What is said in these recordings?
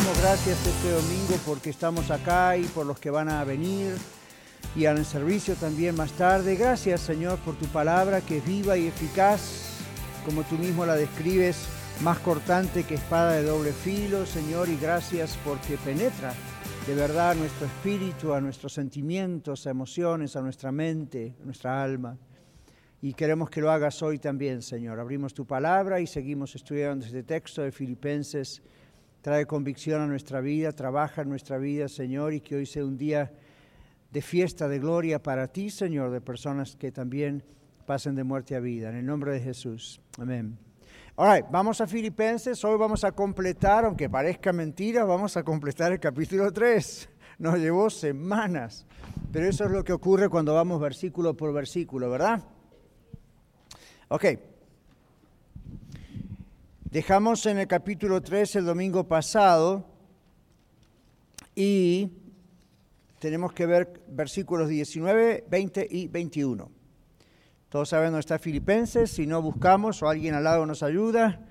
Damos gracias este domingo porque estamos acá y por los que van a venir y al servicio también más tarde. Gracias, Señor, por tu palabra que es viva y eficaz, como tú mismo la describes, más cortante que espada de doble filo, Señor, y gracias porque penetra de verdad a nuestro espíritu, a nuestros sentimientos, a emociones, a nuestra mente, a nuestra alma. Y queremos que lo hagas hoy también, Señor. Abrimos tu palabra y seguimos estudiando este texto de Filipenses. Trae convicción a nuestra vida, trabaja en nuestra vida, Señor, y que hoy sea un día de fiesta, de gloria para ti, Señor, de personas que también pasen de muerte a vida. En el nombre de Jesús. Amén. All vamos a Filipenses. Hoy vamos a completar, aunque parezca mentira, vamos a completar el capítulo 3. Nos llevó semanas, pero eso es lo que ocurre cuando vamos versículo por versículo, ¿verdad? Ok. Dejamos en el capítulo 3 el domingo pasado y tenemos que ver versículos 19, 20 y 21. Todos saben dónde está Filipenses, si no buscamos o alguien al lado nos ayuda.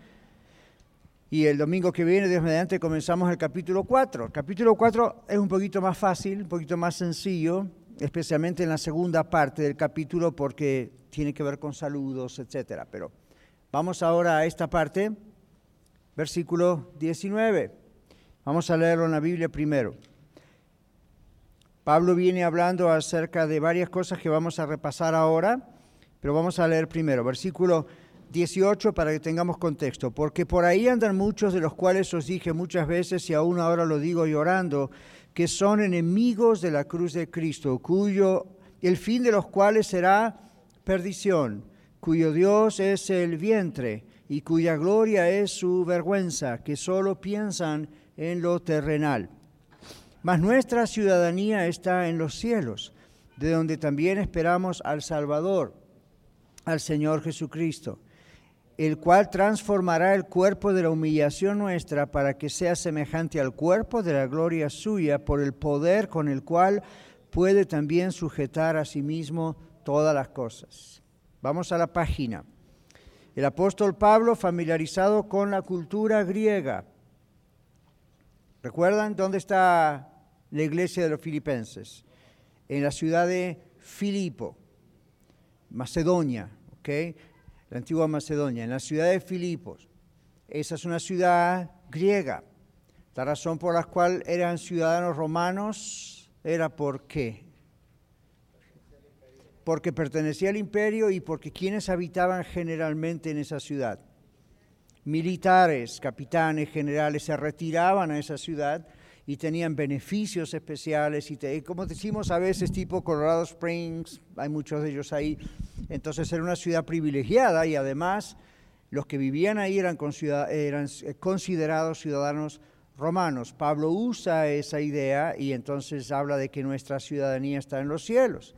Y el domingo que viene, Dios mediante, comenzamos el capítulo 4. El capítulo 4 es un poquito más fácil, un poquito más sencillo, especialmente en la segunda parte del capítulo porque tiene que ver con saludos, etc. Pero vamos ahora a esta parte, versículo 19. Vamos a leerlo en la Biblia primero. Pablo viene hablando acerca de varias cosas que vamos a repasar ahora pero vamos a leer primero, versículo 18 para que tengamos contexto. Porque por ahí andan muchos de los cuales os dije muchas veces y aún ahora lo digo llorando, que son enemigos de la cruz de Cristo, cuyo el fin de los cuales será perdición, cuyo Dios es el vientre y cuya gloria es su vergüenza, que solo piensan en lo terrenal. Mas nuestra ciudadanía está en los cielos, de donde también esperamos al Salvador al Señor Jesucristo, el cual transformará el cuerpo de la humillación nuestra para que sea semejante al cuerpo de la gloria suya por el poder con el cual puede también sujetar a sí mismo todas las cosas. Vamos a la página. El apóstol Pablo, familiarizado con la cultura griega. ¿Recuerdan dónde está la iglesia de los filipenses? En la ciudad de Filipo, Macedonia la antigua Macedonia, en la ciudad de Filipos. Esa es una ciudad griega. La razón por la cual eran ciudadanos romanos era por qué. Porque pertenecía al imperio y porque quienes habitaban generalmente en esa ciudad. Militares, capitanes, generales se retiraban a esa ciudad y tenían beneficios especiales y como decimos a veces tipo Colorado Springs, hay muchos de ellos ahí, entonces era una ciudad privilegiada y además los que vivían ahí eran, considerados ciudadanos romanos. Pablo usa esa idea y entonces habla de que nuestra ciudadanía está en los cielos,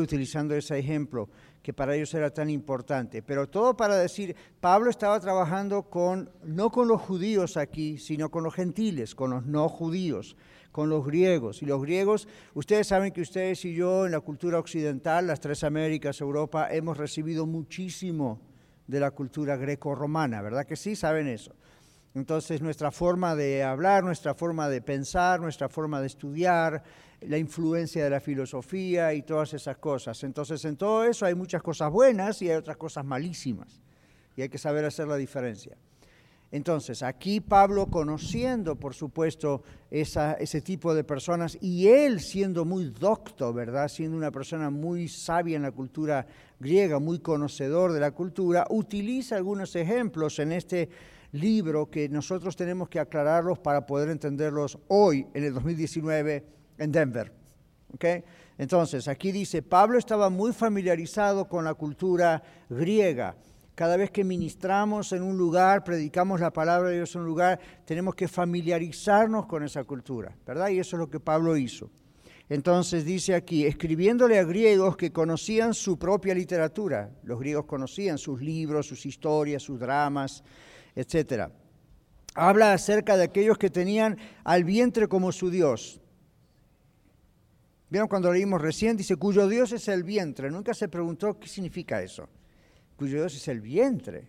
utilizando ese ejemplo que para ellos era tan importante. Pero todo para decir, Pablo estaba trabajando con, no con los judíos aquí, sino con los gentiles, con los no judíos, con los griegos. Y los griegos, ustedes saben que ustedes y yo en la cultura occidental, las tres Américas, Europa, hemos recibido muchísimo de la cultura greco-romana, ¿verdad que sí? ¿Saben eso? Entonces nuestra forma de hablar, nuestra forma de pensar, nuestra forma de estudiar, la influencia de la filosofía y todas esas cosas. Entonces en todo eso hay muchas cosas buenas y hay otras cosas malísimas. Y hay que saber hacer la diferencia. Entonces, aquí Pablo, conociendo, por supuesto, ese tipo de personas, y él siendo muy docto, ¿verdad? Siendo una persona muy sabia en la cultura griega, muy conocedor de la cultura, utiliza algunos ejemplos en este libro que nosotros tenemos que aclararlos para poder entenderlos hoy, en el 2019, en Denver. ¿Okay? Entonces, aquí dice, Pablo estaba muy familiarizado con la cultura griega. Cada vez que ministramos en un lugar, predicamos la palabra de Dios en un lugar, tenemos que familiarizarnos con esa cultura, ¿verdad? Y eso es lo que Pablo hizo. Entonces dice aquí, escribiéndole a griegos que conocían su propia literatura, los griegos conocían sus libros, sus historias, sus dramas, etc. Habla acerca de aquellos que tenían al vientre como su Dios. ¿Vieron cuando leímos recién? Dice, cuyo Dios es el vientre. Nunca se preguntó qué significa eso. Cuyo Dios es el vientre.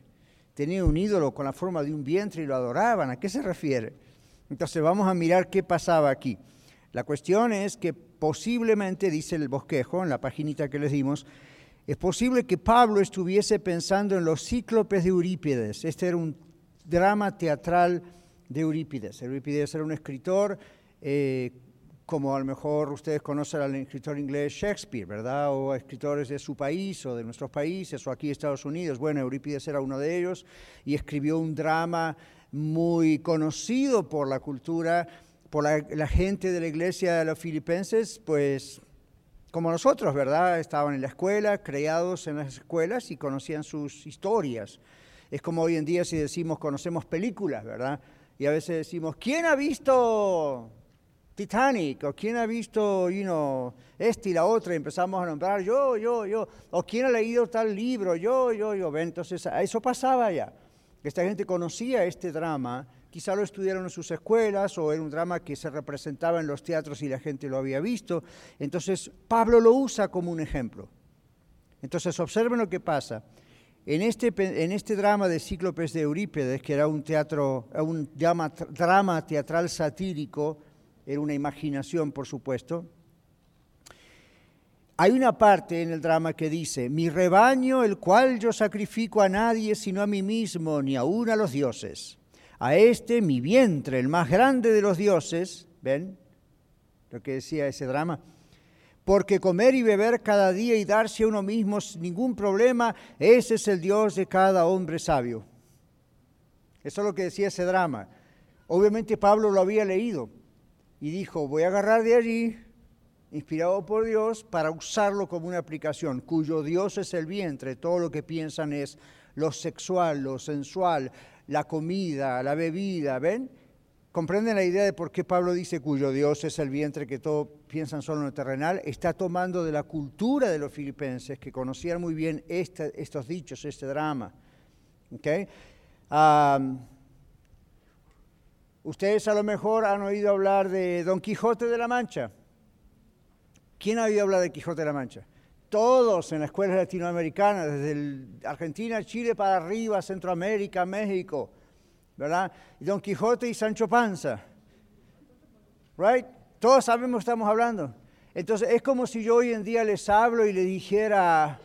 Tenía un ídolo con la forma de un vientre y lo adoraban. ¿A qué se refiere? Entonces vamos a mirar qué pasaba aquí. La cuestión es que posiblemente, dice el bosquejo en la paginita que les dimos, es posible que Pablo estuviese pensando en los cíclopes de Eurípides. Este era un drama teatral de Eurípides. Eurípides era un escritor, eh, como a lo mejor ustedes conocen al escritor inglés Shakespeare, ¿verdad? O escritores de su país o de nuestros países o aquí Estados Unidos. Bueno, Eurípides era uno de ellos y escribió un drama muy conocido por la cultura por la, gente de la iglesia de los filipenses, pues como nosotros, ¿verdad? Estaban en la escuela, creados en las escuelas y conocían sus historias. Es como hoy en día si decimos conocemos películas, ¿verdad? Y a veces decimos, ¿quién ha visto Titanic? ¿O quién ha visto, you know, este y la otra? Y empezamos a nombrar, yo, yo, yo. ¿O quién ha leído tal libro? Yo, yo, yo. Entonces, eso pasaba ya. Esta gente conocía este drama quizá lo estudiaron en sus escuelas o era un drama que se representaba en los teatros y la gente lo había visto. Entonces Pablo lo usa como un ejemplo. Entonces observen lo que pasa. En este, en este drama de Cíclopes de Eurípides, que era un, teatro, un drama, drama teatral satírico, era una imaginación, por supuesto, hay una parte en el drama que dice, mi rebaño, el cual yo sacrifico a nadie sino a mí mismo, ni aun a los dioses a este mi vientre, el más grande de los dioses, ¿ven lo que decía ese drama? Porque comer y beber cada día y darse a uno mismo ningún problema, ese es el Dios de cada hombre sabio. Eso es lo que decía ese drama. Obviamente Pablo lo había leído y dijo, voy a agarrar de allí, inspirado por Dios, para usarlo como una aplicación, cuyo Dios es el vientre, todo lo que piensan es lo sexual, lo sensual, la comida, la bebida, ¿ven? ¿Comprenden la idea de por qué Pablo dice cuyo Dios es el vientre que todos piensan solo en lo terrenal? Está tomando de la cultura de los filipenses que conocían muy bien estos dichos, este drama. Ustedes a lo mejor han oído hablar de Don Quijote de la Mancha. ¿Quién ha oído hablar de Quijote de la Mancha? todos en la escuela latinoamericana, desde Argentina, Chile para arriba, Centroamérica, México, ¿verdad? Don Quijote y Sancho Panza, ¿right? Todos sabemos que estamos hablando. Entonces es como si yo hoy en día les hablo y les dijera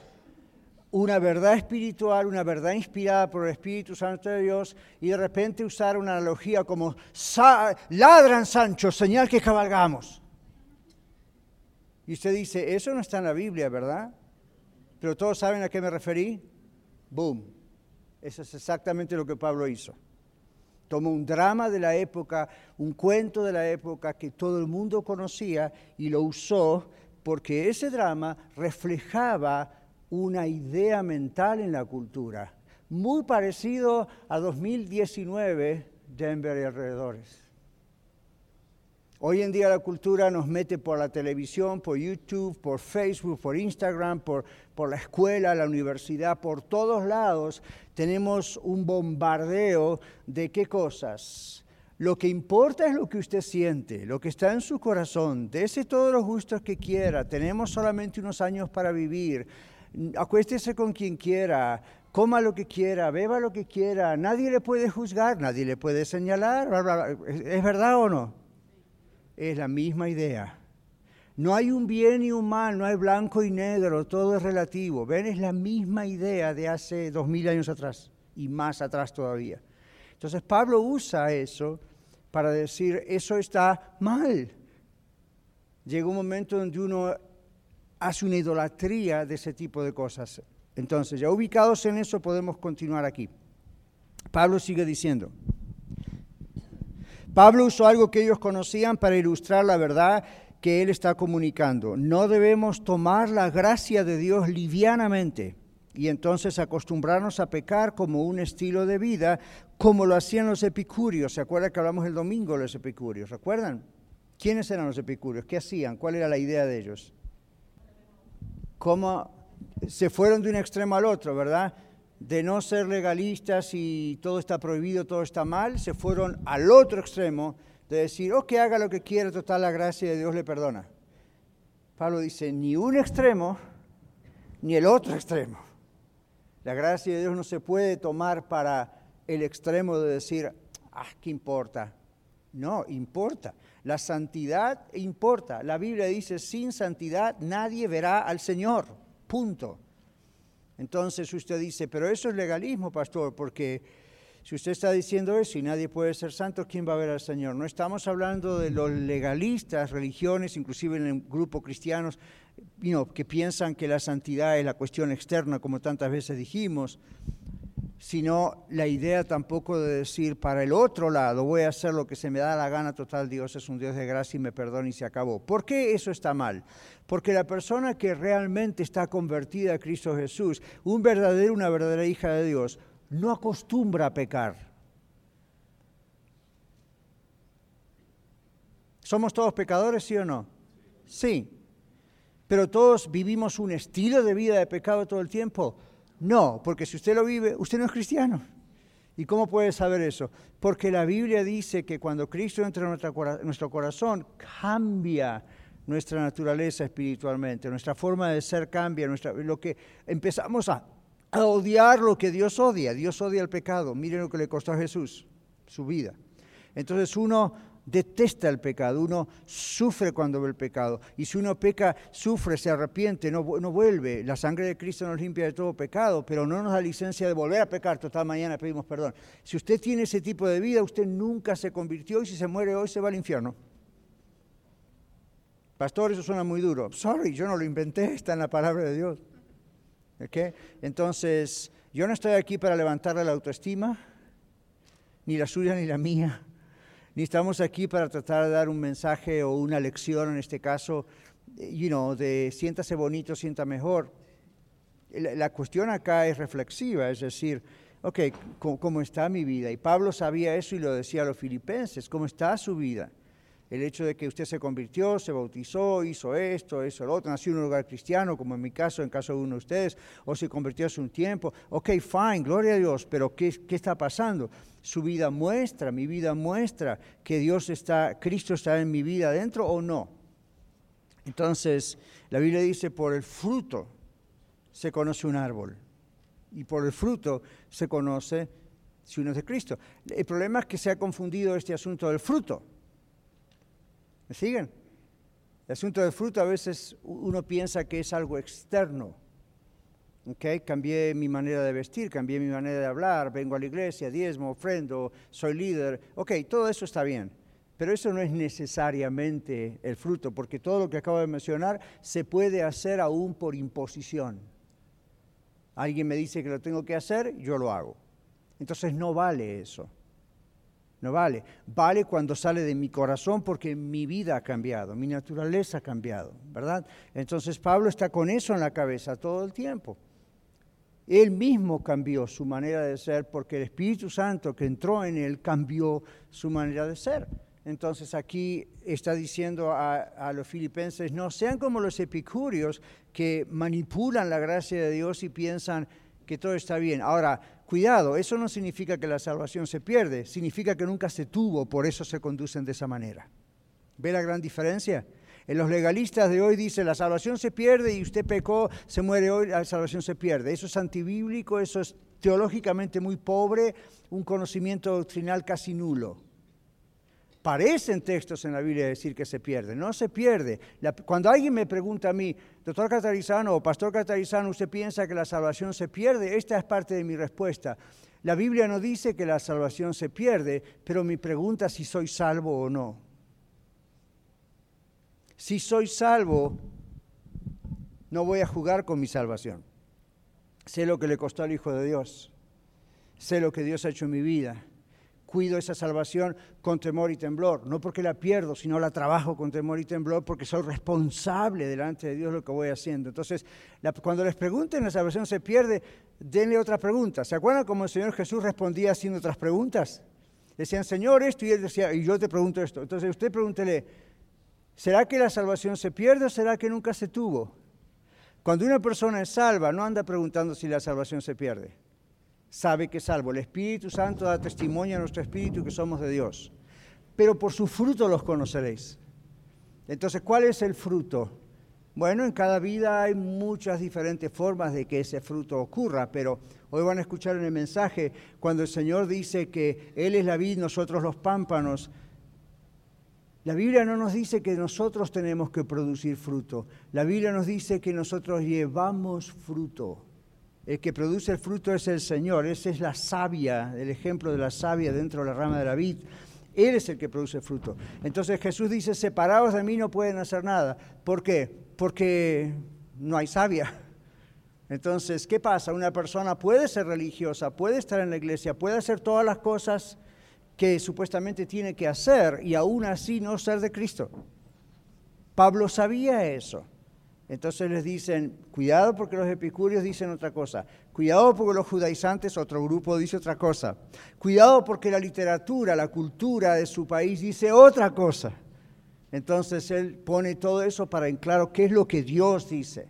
una verdad espiritual, una verdad inspirada por el Espíritu Santo de Dios y de repente usar una analogía como ladran Sancho, señal que cabalgamos. Y usted dice, eso no está en la Biblia, ¿verdad? Pero todos saben a qué me referí. Boom. Eso es exactamente lo que Pablo hizo. Tomó un drama de la época, un cuento de la época que todo el mundo conocía y lo usó porque ese drama reflejaba una idea mental en la cultura, muy parecido a 2019 Denver y alrededores. Hoy en día la cultura nos mete por la televisión, por YouTube, por Facebook, por Instagram, por, la escuela, la universidad, por todos lados. Tenemos un bombardeo de qué cosas. Lo que importa es lo que usted siente, lo que está en su corazón. Dese todos los gustos que quiera. Tenemos solamente unos años para vivir. Acuéstese con quien quiera, coma lo que quiera, beba lo que quiera. Nadie le puede juzgar, nadie le puede señalar. ¿Es verdad o no? Es la misma idea. No hay un bien y un mal, no hay blanco y negro, todo es relativo. Ven, es la misma idea de hace dos mil años atrás y más atrás todavía. Entonces Pablo usa eso para decir, eso está mal. Llega un momento donde uno hace una idolatría de ese tipo de cosas. Entonces, ya ubicados en eso, podemos continuar aquí. Pablo sigue diciendo, Pablo usó algo que ellos conocían para ilustrar la verdad que él está comunicando. No debemos tomar la gracia de Dios livianamente y entonces acostumbrarnos a pecar como un estilo de vida, como lo hacían los epicúreos. ¿Se acuerdan que hablamos el domingo de los epicúreos? ¿Recuerdan? ¿Quiénes eran los epicúreos? ¿Qué hacían? ¿Cuál era la idea de ellos? ¿Cómo se fueron de un extremo al otro, verdad? De no ser legalistas y todo está prohibido, todo está mal, se fueron al otro extremo de decir, oh, que haga lo que quiera, total la gracia de Dios le perdona. Pablo dice, ni un extremo, ni el otro extremo. La gracia de Dios no se puede tomar para el extremo de decir, ah, ¿qué importa? No, importa. La santidad importa. La Biblia dice, sin santidad nadie verá al Señor. Punto. Entonces usted dice, pero eso es legalismo, pastor, porque si usted está diciendo eso y nadie puede ser santo, ¿quién va a ver al Señor? No estamos hablando de los legalistas, religiones, inclusive en el grupo cristianos, que piensan que la santidad es la cuestión externa, como tantas veces dijimos, sino la idea tampoco de decir para el otro lado voy a hacer lo que se me da la gana, total Dios es un Dios de gracia y me perdona y se acabó. ¿Por qué eso está mal? Porque la persona que realmente está convertida a Cristo Jesús, un verdadero, una verdadera hija de Dios, no acostumbra a pecar. ¿Somos todos pecadores, sí o no? Sí. Pero todos vivimos un estilo de vida de pecado todo el tiempo. No, porque si usted lo vive, usted no es cristiano. ¿Y cómo puede saber eso? Porque la Biblia dice que cuando Cristo entra en nuestro corazón, cambia nuestra naturaleza espiritualmente, nuestra forma de ser cambia, nuestra, lo que empezamos a a odiar lo que Dios odia. Dios odia el pecado. Miren lo que le costó a Jesús, su vida. Entonces uno detesta el pecado, uno sufre cuando ve el pecado. Y si uno peca, sufre, se arrepiente, no, no, vuelve. La sangre de Cristo nos limpia de todo pecado, pero no nos da licencia de volver a pecar. Total, mañana pedimos perdón. Si usted tiene ese tipo de vida, usted nunca se convirtió y si se muere hoy se va al infierno. Pastor, eso suena muy duro. Sorry, yo no lo inventé, está en la palabra de Dios. Entonces, yo no estoy aquí para levantarle la autoestima, ni la suya ni la mía. Ni estamos aquí para tratar de dar un mensaje o una lección, en este caso, you know, de siéntase bonito, sienta mejor. La, cuestión acá es reflexiva, es decir, ok, ¿cómo está mi vida? Y Pablo sabía eso y lo decía a los filipenses, ¿cómo está su vida? El hecho de que usted se convirtió, se bautizó, hizo esto, eso, lo otro, nació en un lugar cristiano, como en mi caso, en caso de uno de ustedes, o se convirtió hace un tiempo. Ok, fine, gloria a Dios, pero ¿qué, qué está pasando? Su vida muestra, mi vida muestra que Dios está, Cristo está en mi vida adentro o no. Entonces, la Biblia dice, por el fruto se conoce un árbol, y por el fruto se conoce si uno es de Cristo. El problema es que se ha confundido este asunto del fruto. ¿Me siguen? El asunto del fruto a veces uno piensa que es algo externo. Okay, cambié mi manera de vestir, cambié mi manera de hablar, vengo a la iglesia, diezmo, ofrendo, soy líder. Ok, todo eso está bien, pero eso no es necesariamente el fruto, porque todo lo que acabo de mencionar se puede hacer aún por imposición. Alguien me dice que lo tengo que hacer, yo lo hago. Entonces no vale eso. No vale. Vale cuando sale de mi corazón porque mi vida ha cambiado, mi naturaleza ha cambiado, ¿verdad? Entonces Pablo está con eso en la cabeza todo el tiempo. Él mismo cambió su manera de ser porque el Espíritu Santo que entró en él cambió su manera de ser. Entonces aquí está diciendo a, los filipenses, no sean como los epicúreos que manipulan la gracia de Dios y piensan que todo está bien. Ahora, Cuidado, eso no significa que la salvación se pierde, significa que nunca se tuvo, por eso se conducen de esa manera. ¿Ve la gran diferencia? En los legalistas de hoy dice la salvación se pierde y usted pecó, se muere hoy, la salvación se pierde. Eso es antibíblico, eso es teológicamente muy pobre, un conocimiento doctrinal casi nulo. Parecen textos en la Biblia decir que se pierde, no se pierde. cuando alguien me pregunta a mí, doctor Catarizano o pastor Catarizano, ¿usted piensa que la salvación se pierde? Esta es parte de mi respuesta. La Biblia no dice que la salvación se pierde, pero mi pregunta es si soy salvo o no. Si soy salvo, no voy a jugar con mi salvación. Sé lo que le costó al Hijo de Dios. Sé lo que Dios ha hecho en mi vida cuido esa salvación con temor y temblor, no porque la pierdo, sino la trabajo con temor y temblor porque soy responsable delante de Dios lo que voy haciendo. Entonces, cuando les pregunten la salvación se pierde, denle otra pregunta. ¿Se acuerdan cómo el Señor Jesús respondía haciendo otras preguntas? Decían, Señor, esto, y él decía, y yo te pregunto esto. Entonces usted pregúntele, ¿Será que la salvación se pierde o será que nunca se tuvo? Cuando una persona es salva, no anda preguntando si la salvación se pierde. Sabe que es salvo. El Espíritu Santo da testimonio a nuestro espíritu que somos de Dios. Pero por su fruto los conoceréis. Entonces, ¿cuál es el fruto? Bueno, en cada vida hay muchas diferentes formas de que ese fruto ocurra, pero hoy van a escuchar en el mensaje cuando el Señor dice que Él es la vid, nosotros los pámpanos. La Biblia no nos dice que nosotros tenemos que producir fruto. La Biblia nos dice que nosotros llevamos fruto. El que produce el fruto es el Señor. Esa es la savia, el ejemplo de la savia dentro de la rama de la vid. Él es el que produce fruto. Entonces Jesús dice, separados de mí no pueden hacer nada. ¿Por qué? porque no hay sabia. Entonces, ¿qué pasa? Una persona puede ser religiosa, puede estar en la iglesia, puede hacer todas las cosas que supuestamente tiene que hacer y aún así no ser de Cristo. Pablo sabía eso. Entonces les dicen, cuidado porque los epicúreos dicen otra cosa, cuidado porque los judaizantes, otro grupo, dice otra cosa, cuidado porque la literatura, la cultura de su país dice otra cosa. Entonces él pone todo eso para en claro qué es lo que Dios dice.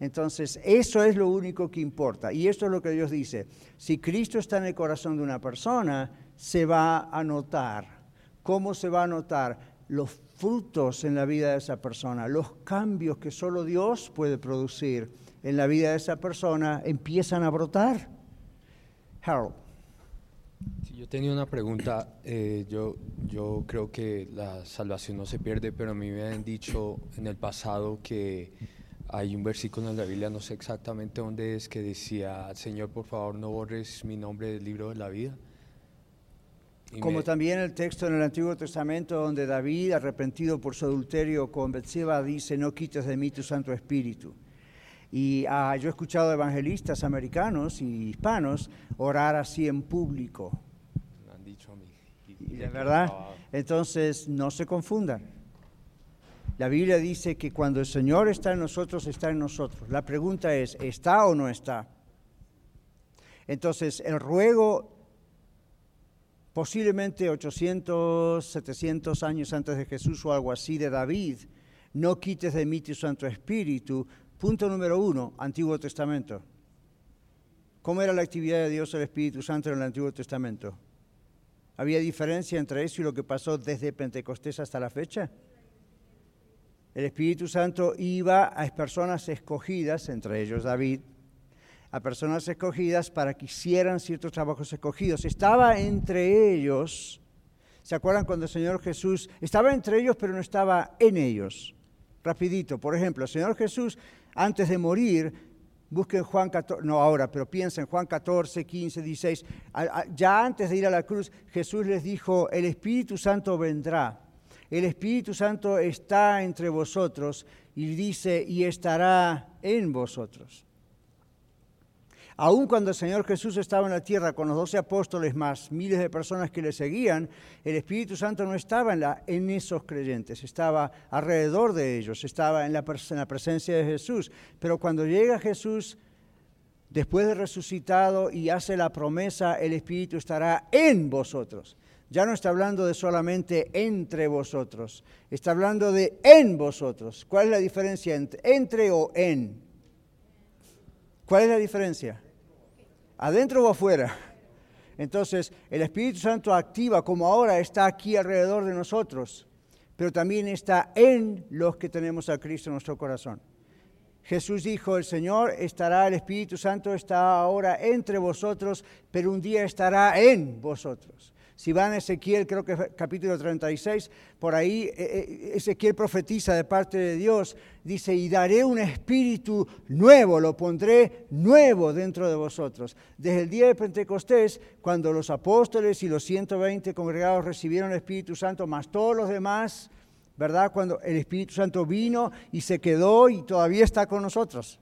Entonces, eso es lo único que importa. Y esto es lo que Dios dice. Si Cristo está en el corazón de una persona, se va a notar. ¿Cómo se va a notar? Los frutos en la vida de esa persona, los cambios que solo Dios puede producir en la vida de esa persona empiezan a brotar. Harold yo tenía una pregunta. Eh, yo, yo creo que la salvación no se pierde, pero a mí me han dicho en el pasado que hay un versículo en la Biblia, no sé exactamente dónde es, que decía, Señor, por favor, no borres mi nombre del libro de la vida. Como también el texto en el Antiguo Testamento donde David, arrepentido por su adulterio con Betseba, dice, no quites de mí tu Santo Espíritu. Y ah, yo he escuchado evangelistas americanos y hispanos orar así en público. Me han dicho a mí. Y, de verdad, entonces no se confundan. La Biblia dice que cuando el Señor está en nosotros, está en nosotros. La pregunta es, ¿está o no está? Entonces, el ruego, posiblemente 800, 700 años antes de Jesús o algo así de David, no quites de mí tu Santo Espíritu, Punto número uno, Antiguo Testamento. ¿Cómo era la actividad de Dios el Espíritu Santo en el Antiguo Testamento? ¿Había diferencia entre eso y lo que pasó desde Pentecostés hasta la fecha? El Espíritu Santo iba a personas escogidas, entre ellos David, a personas escogidas para que hicieran ciertos trabajos escogidos. Estaba entre ellos, ¿se acuerdan cuando el Señor Jesús estaba entre ellos pero no estaba en ellos? Rapidito, por ejemplo, el Señor Jesús antes de morir, busquen Juan 14, no ahora, pero piensen Juan 14, 15, 16, ya antes de ir a la cruz, Jesús les dijo, el Espíritu Santo vendrá, el Espíritu Santo está entre vosotros y dice, y estará en vosotros. Aun cuando el Señor Jesús estaba en la tierra con los doce apóstoles más miles de personas que le seguían, el Espíritu Santo no estaba en, esos creyentes, estaba alrededor de ellos, estaba en la, en la presencia de Jesús. Pero cuando llega Jesús, después de resucitado y hace la promesa, el Espíritu estará en vosotros. Ya no está hablando de solamente entre vosotros, está hablando de en vosotros. ¿Cuál es la diferencia entre, entre o en? ¿Cuál es la diferencia? Adentro o afuera. Entonces, el Espíritu Santo activa como ahora está aquí alrededor de nosotros, pero también está en los que tenemos a Cristo en nuestro corazón. Jesús dijo, el Señor estará, el Espíritu Santo está ahora entre vosotros, pero un día estará en vosotros. Si van a Ezequiel, creo que capítulo 36, por ahí eh, eh, Ezequiel profetiza de parte de Dios, dice, y daré un espíritu nuevo, lo pondré nuevo dentro de vosotros. Desde el día de Pentecostés, cuando los apóstoles y los 120 congregados recibieron el Espíritu Santo, más todos los demás, ¿verdad? Cuando el Espíritu Santo vino y se quedó y todavía está con nosotros.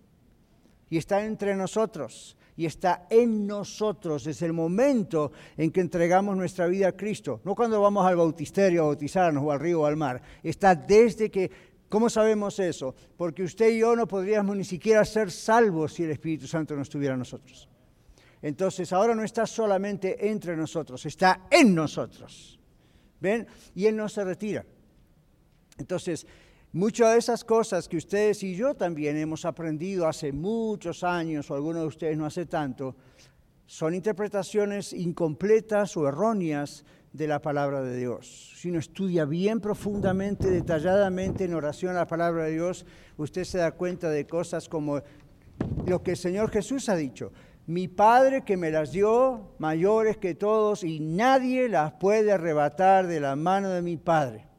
Y está entre nosotros y está en nosotros. Es el momento en que entregamos nuestra vida a Cristo. No cuando vamos al bautisterio a bautizarnos o al río o al mar. Está desde que... ¿Cómo sabemos eso? Porque usted y yo no podríamos ni siquiera ser salvos si el Espíritu Santo no estuviera en nosotros. Entonces ahora no está solamente entre nosotros, está en nosotros. ¿Ven? Y Él no se retira. Entonces, muchas de esas cosas que ustedes y yo también hemos aprendido hace muchos años, o algunos de ustedes no hace tanto, son interpretaciones incompletas o erróneas de la palabra de Dios. Si uno estudia bien profundamente, detalladamente en oración a la palabra de Dios, usted se da cuenta de cosas como lo que el Señor Jesús ha dicho. Mi Padre que me las dio, mayores que todos, y nadie las puede arrebatar de la mano de mi Padre.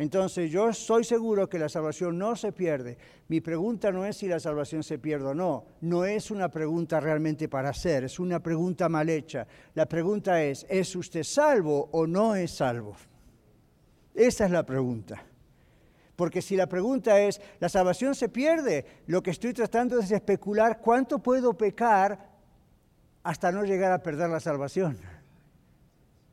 Entonces yo estoy seguro que la salvación no se pierde. Mi pregunta no es si la salvación se pierde o no. No es una pregunta realmente para hacer, es una pregunta mal hecha. La pregunta es, ¿es usted salvo o no es salvo? Esa es la pregunta. Porque si la pregunta es, ¿la salvación se pierde? Lo que estoy tratando es especular cuánto puedo pecar hasta no llegar a perder la salvación.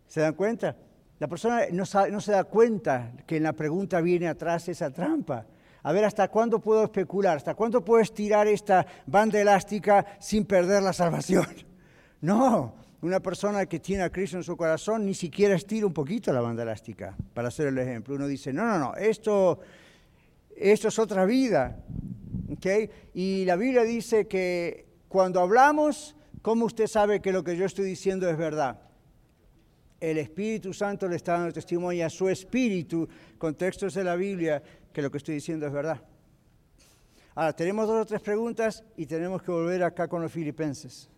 ¿Se dan cuenta? La persona no, se da cuenta que en la pregunta viene atrás esa trampa. A ver, ¿hasta cuándo puedo especular? ¿Hasta cuándo puedo estirar esta banda elástica sin perder la salvación? No, una persona que tiene a Cristo en su corazón ni siquiera estira un poquito la banda elástica, para hacer el ejemplo. Uno dice, no, no, no, esto, esto es otra vida. ¿Okay? Y la Biblia dice que cuando hablamos, ¿cómo usted sabe que lo que yo estoy diciendo es verdad? El Espíritu Santo le está dando testimonio a su espíritu con textos de la Biblia que lo que estoy diciendo es verdad. Ahora, tenemos dos o tres preguntas y tenemos que volver acá con los filipenses.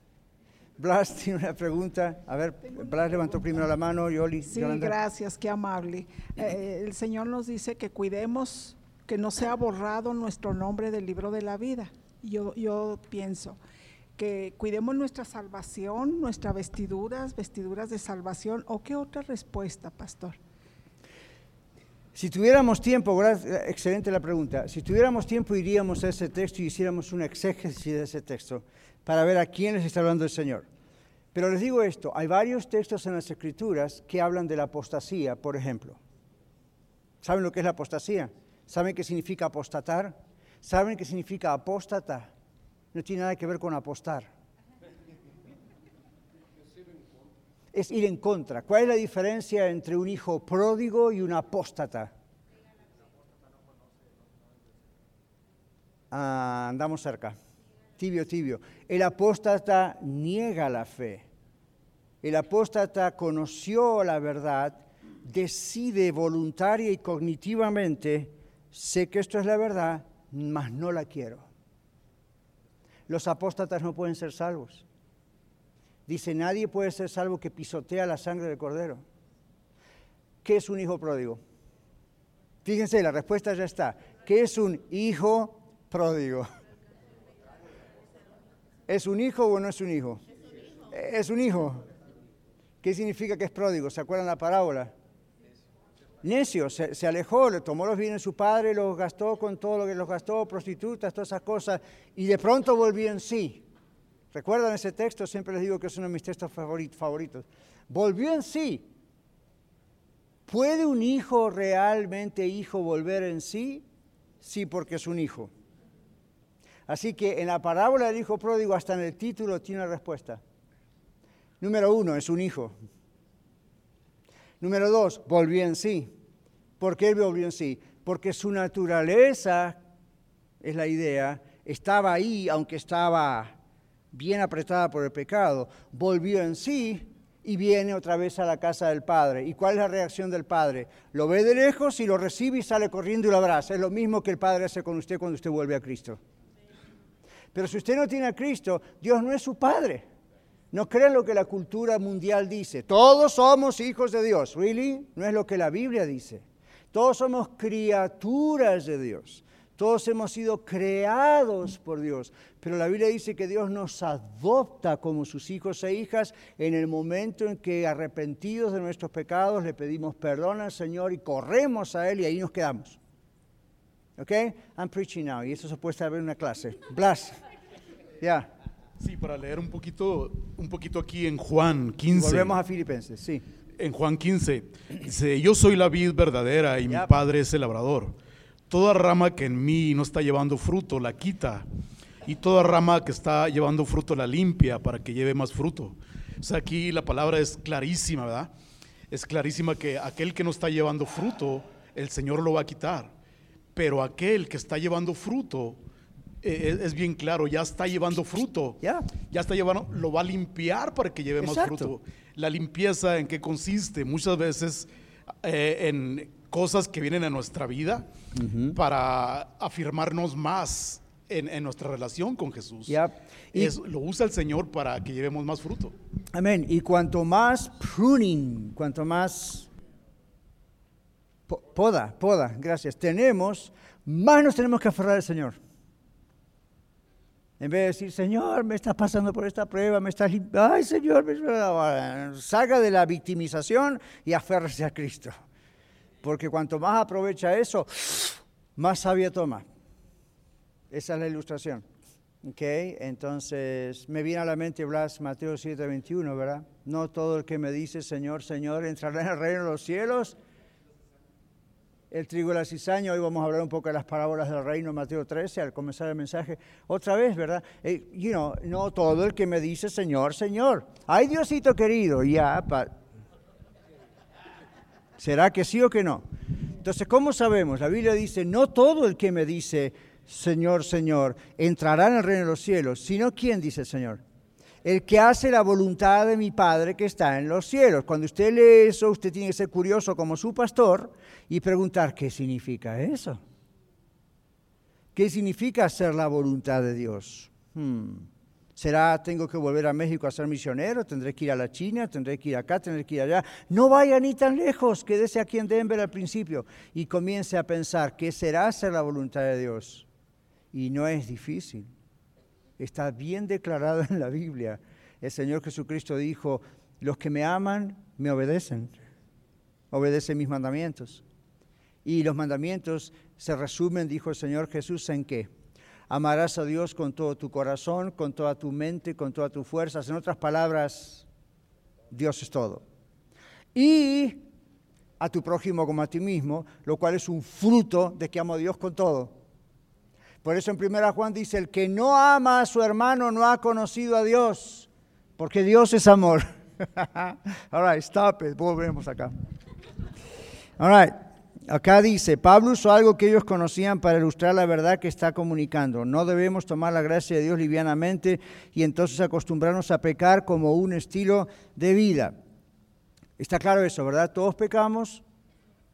Blas tiene una pregunta. A ver, Blas levantó primero la mano, Yoli. Sí, gracias, qué amable. Eh, eh, el Señor nos dice que cuidemos que no sea borrado nuestro nombre del libro de la vida. Yo, yo pienso, que cuidemos nuestra salvación, nuestras vestiduras, vestiduras de salvación, o qué otra respuesta, pastor? Si tuviéramos tiempo, excelente la pregunta, si tuviéramos tiempo iríamos a ese texto y hiciéramos una exégesis de ese texto para ver a quién les está hablando el Señor. Pero les digo esto, hay varios textos en las Escrituras que hablan de la apostasía, por ejemplo. ¿Saben lo que es la apostasía? ¿Saben qué significa apostatar? ¿Saben qué significa apóstata? No tiene nada que ver con apostar. Es ir en contra. ¿Cuál es la diferencia entre un hijo pródigo y un apóstata? Ah, andamos cerca. Tibio, tibio. El apóstata niega la fe. El apóstata conoció la verdad, decide voluntaria y cognitivamente, sé que esto es la verdad, mas no la quiero los apóstatas no pueden ser salvos. Dice, nadie puede ser salvo que pisotea la sangre del cordero. ¿Qué es un hijo pródigo? Fíjense, la respuesta ya está. ¿Qué es un hijo pródigo? ¿Es un hijo o no es un hijo? Es un hijo. ¿Qué significa que es pródigo? ¿Se acuerdan la parábola? Necio, se, alejó, le tomó los bienes de su padre, los gastó con todo lo que los gastó, prostitutas, todas esas cosas, y de pronto volvió en sí. ¿Recuerdan ese texto? Siempre les digo que es uno de mis textos favoritos. Volvió en sí. ¿Puede un hijo realmente, hijo, volver en sí? Sí, porque es un hijo. Así que en la parábola del hijo pródigo, hasta en el título, tiene respuesta. Número uno, es un hijo. Número dos, volvió en sí. ¿Por qué volvió en sí? Porque su naturaleza, es la idea, estaba ahí, aunque estaba bien apretada por el pecado, volvió en sí y viene otra vez a la casa del Padre. ¿Y cuál es la reacción del Padre? Lo ve de lejos y lo recibe y sale corriendo y lo abraza. Es lo mismo que el Padre hace con usted cuando usted vuelve a Cristo. Pero si usted no tiene a Cristo, Dios no es su Padre. No crean lo que la cultura mundial dice. Todos somos hijos de Dios. ¿Really? No es lo que la Biblia dice. Todos somos criaturas de Dios. Todos hemos sido creados por Dios. Pero la Biblia dice que Dios nos adopta como sus hijos e hijas en el momento en que arrepentidos de nuestros pecados le pedimos perdón al Señor y corremos a Él y ahí nos quedamos. ¿Ok? I'm preaching now y eso se puede saber en una clase. Blas. Ya. Sí, para leer un poquito, un poquito aquí en Juan 15. Volvemos a Filipenses, sí. En Juan 15 dice, yo soy la vid verdadera y mi padre es el labrador. Toda rama que en mí no está llevando fruto, la quita. Y toda rama que está llevando fruto, la limpia para que lleve más fruto. O sea, aquí la palabra es clarísima, ¿verdad? Es clarísima que aquel que no está llevando fruto, el Señor lo va a quitar. Pero aquel que está llevando fruto, eh, es, bien claro, ya está llevando fruto. Ya. Ya está llevando, lo va a limpiar para que lleve más fruto. La limpieza en qué consiste? Muchas veces eh, en cosas que vienen a nuestra vida para afirmarnos más en, nuestra relación con Jesús. Y lo usa el Señor para que llevemos más fruto. Amén. Y cuanto más pruning, cuanto más poda, poda, gracias, tenemos, más nos tenemos que aferrar al Señor. En vez de decir, Señor, me está pasando por esta prueba, me está ay Señor, salga de la victimización y aférrese a Cristo. Porque cuanto más aprovecha eso, más sabia toma. Esa es la ilustración. Ok, entonces me viene a la mente Blas Mateo 7:21, ¿verdad? No todo el que me dice Señor, Señor entrará en el reino de los cielos. El trigo y la cizaña, hoy vamos a hablar un poco de las parábolas del reino, Mateo 13, al comenzar el mensaje. Otra vez, ¿verdad? Eh, no todo el que me dice Señor, Señor. Ay, Diosito querido, ya. ¿Será que sí o que no? Entonces, ¿cómo sabemos? La Biblia dice, no todo el que me dice Señor, Señor, entrará en el reino de los cielos, sino quién dice Señor. El que hace la voluntad de mi Padre que está en los cielos. Cuando usted lee eso, usted tiene que ser curioso como su pastor y preguntar, ¿qué significa eso? ¿Qué significa hacer la voluntad de Dios? Hmm. ¿Será tengo que volver a México a ser misionero? ¿Tendré que ir a la China? ¿Tendré que ir acá? ¿Tendré que ir allá? No vaya ni tan lejos, quédese aquí en Denver al principio y comience a pensar, ¿qué será hacer la voluntad de Dios? y no es difícil. Está bien declarado en la Biblia. El Señor Jesucristo dijo, los que me aman me obedecen, obedecen mis mandamientos. Y los mandamientos se resumen, dijo el Señor Jesús, en qué? Amarás a Dios con todo tu corazón, con toda tu mente, con todas tus fuerzas. En otras palabras, Dios es todo. Y a tu prójimo como a ti mismo, lo cual es un fruto de que amo a Dios con todo. Por eso en primera Juan dice, el que no ama a su hermano no ha conocido a Dios, porque Dios es amor. All right, stop it. Volvemos acá. All right. Acá dice, Pablo usó algo que ellos conocían para ilustrar la verdad que está comunicando. No debemos tomar la gracia de Dios livianamente y entonces acostumbrarnos a pecar como un estilo de vida. Está claro eso, ¿verdad? Todos pecamos,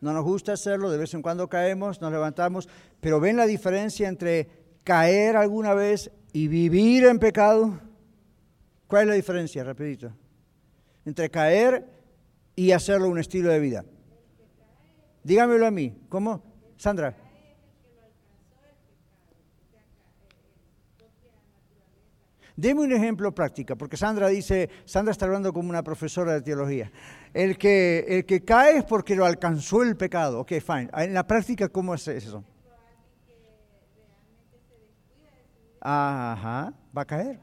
no nos gusta hacerlo, de vez en cuando caemos, nos levantamos, pero ¿ven la diferencia entre caer alguna vez y vivir en pecado? ¿Cuál es la diferencia, rapidito? Entre caer y hacerlo un estilo de vida. Dígamelo a mí, ¿cómo? Sandra. Deme un ejemplo práctico, porque Sandra dice, Sandra está hablando como una profesora de teología. El que, el que cae es porque lo alcanzó el pecado. Ok, fine. En la práctica, ¿cómo es eso? Ajá, va a caer.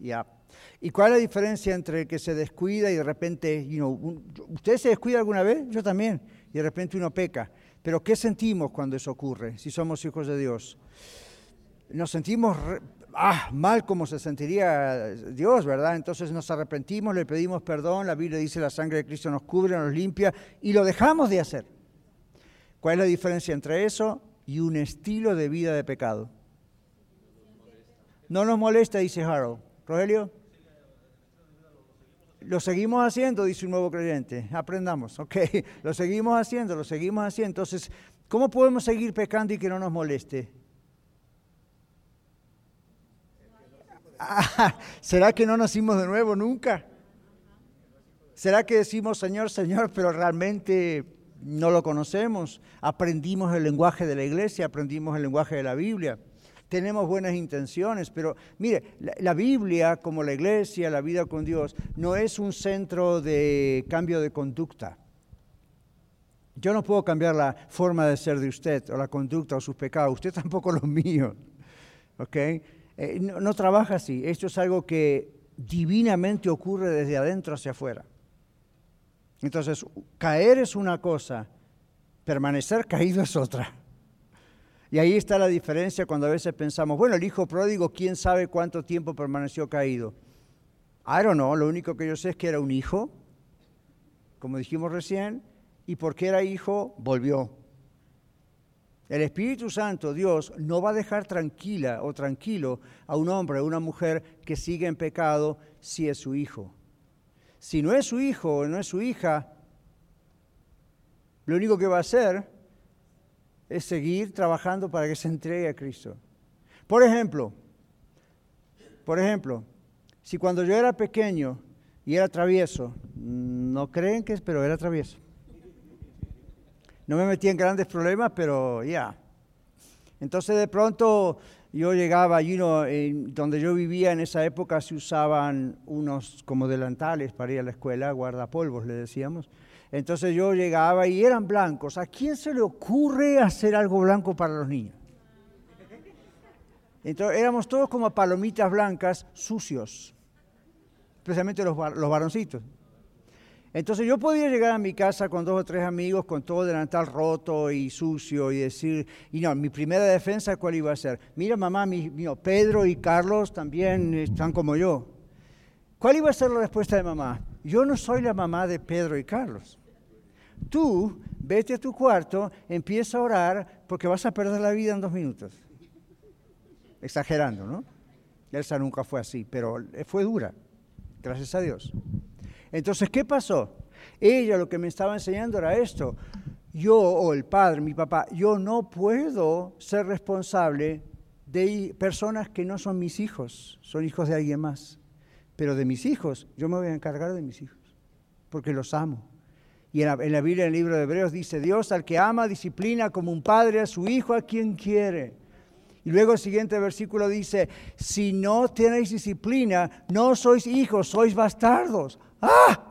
Ya. ¿Y cuál es la diferencia entre el que se descuida y de repente, you know, ¿usted se descuida alguna vez? Yo también. Y de repente uno peca. Pero ¿qué sentimos cuando eso ocurre, si somos hijos de Dios? nos sentimos ah, mal como se sentiría Dios, ¿verdad? Entonces nos arrepentimos, le pedimos perdón, la Biblia dice la sangre de Cristo nos cubre, nos limpia y lo dejamos de hacer. ¿Cuál es la diferencia entre eso y un estilo de vida de pecado? No nos molesta, dice Harold. Rogelio. Lo seguimos haciendo, dice un nuevo creyente. Aprendamos, ok. Lo seguimos haciendo, lo seguimos haciendo. Entonces, ¿cómo podemos seguir pecando y que no nos moleste? ¿Será que no nacimos de nuevo nunca? ¿Será que decimos Señor, Señor, pero realmente no lo conocemos? Aprendimos el lenguaje de la iglesia, aprendimos el lenguaje de la Biblia. Tenemos buenas intenciones, pero mire, la, la Biblia, como la iglesia, la vida con Dios, no es un centro de cambio de conducta. Yo no puedo cambiar la forma de ser de usted o la conducta o sus pecados, usted tampoco los míos. ¿Ok? Eh, no, trabaja así. Esto es algo que divinamente ocurre desde adentro hacia afuera. Entonces, caer es una cosa, permanecer caído es otra. Y ahí está la diferencia cuando a veces pensamos, bueno, el hijo pródigo, ¿quién sabe cuánto tiempo permaneció caído? I don't lo único que yo sé es que era un hijo, como dijimos recién, y porque era hijo, volvió. El Espíritu Santo, Dios, no va a dejar tranquila o tranquilo a un hombre o una mujer que sigue en pecado si es su hijo. Si no es su hijo o no es su hija, lo único que va a hacer es seguir trabajando para que se entregue a Cristo. Por ejemplo, por ejemplo, si cuando yo era pequeño y era travieso, no creen que es, pero era travieso. No me metí en grandes problemas, pero ya. Entonces de pronto yo llegaba allí, donde yo vivía en esa época se usaban unos como delantales para ir a la escuela, guardapolvos le decíamos. Entonces yo llegaba y eran blancos. ¿A quién se le ocurre hacer algo blanco para los niños? Entonces éramos todos como palomitas blancas sucios, especialmente los, los varoncitos. Entonces yo podía llegar a mi casa con dos o tres amigos con todo delantal roto y sucio y decir, y no, mi primera defensa cuál iba a ser, mira mamá, mi, Pedro y Carlos también están como yo. ¿Cuál iba a ser la respuesta de mamá? Yo no soy la mamá de Pedro y Carlos. Tú vete a tu cuarto, empieza a orar porque vas a perder la vida en dos minutos exagerando, ¿no? Elsa nunca fue así, pero fue dura, gracias a Dios. Entonces, ¿qué pasó? Ella lo que me estaba enseñando era esto. Yo, o el padre, mi papá, yo no puedo ser responsable de personas que no son mis hijos, son hijos de alguien más. Pero de mis hijos, yo me voy a encargar de mis hijos, porque los amo. Y en la, Biblia, en el libro de Hebreos, dice, Dios al que ama, disciplina como un padre a su hijo, a quien quiere. Y luego el siguiente versículo dice, si no tenéis disciplina, no sois hijos, sois bastardos. ¡Ah!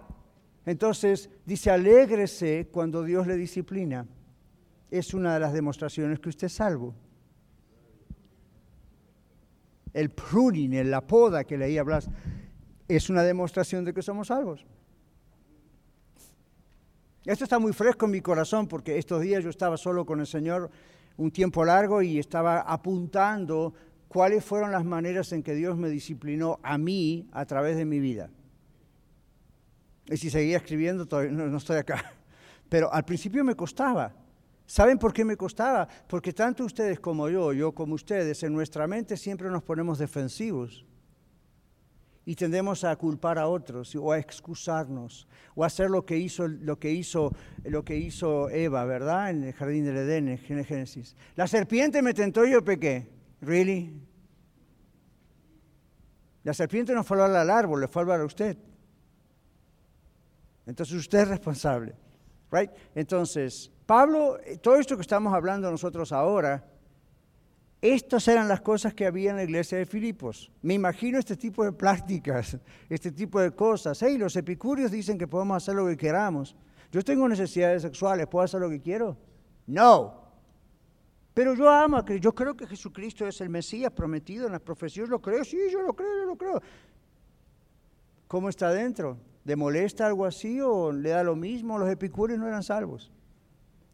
Entonces dice, alégrese cuando Dios le disciplina. Es una de las demostraciones que usted es salvo. El pruning, la poda que leía Blas, es una demostración de que somos salvos. Esto está muy fresco en mi corazón porque estos días yo estaba solo con el Señor un tiempo largo y estaba apuntando cuáles fueron las maneras en que Dios me disciplinó a mí a través de mi vida. Y si seguía escribiendo, todavía no, estoy acá. Pero al principio me costaba. ¿Saben por qué me costaba? Porque tanto ustedes como yo, yo como ustedes, en nuestra mente siempre nos ponemos defensivos y tendemos a culpar a otros o a excusarnos o a hacer lo que hizo lo que hizo lo que hizo Eva, ¿verdad? En el jardín del Edén, en Génesis. La serpiente me tentó y yo pequé. Really? La serpiente no fue al árbol, le fue a hablar a usted. Entonces usted es responsable. Right? Entonces, Pablo, todo esto que estamos hablando nosotros ahora, estas eran las cosas que había en la iglesia de Filipos. Me imagino este tipo de prácticas, este tipo de cosas. Hey, los epicúreos dicen que podemos hacer lo que queramos. Yo tengo necesidades sexuales, ¿puedo hacer lo que quiero? No. Pero yo amo, yo creo que Jesucristo es el Mesías prometido en las profecías, lo creo, sí, yo lo creo, yo lo creo. ¿Cómo está dentro? ¿Le molesta algo así o le da lo mismo? Los epicúreos no eran salvos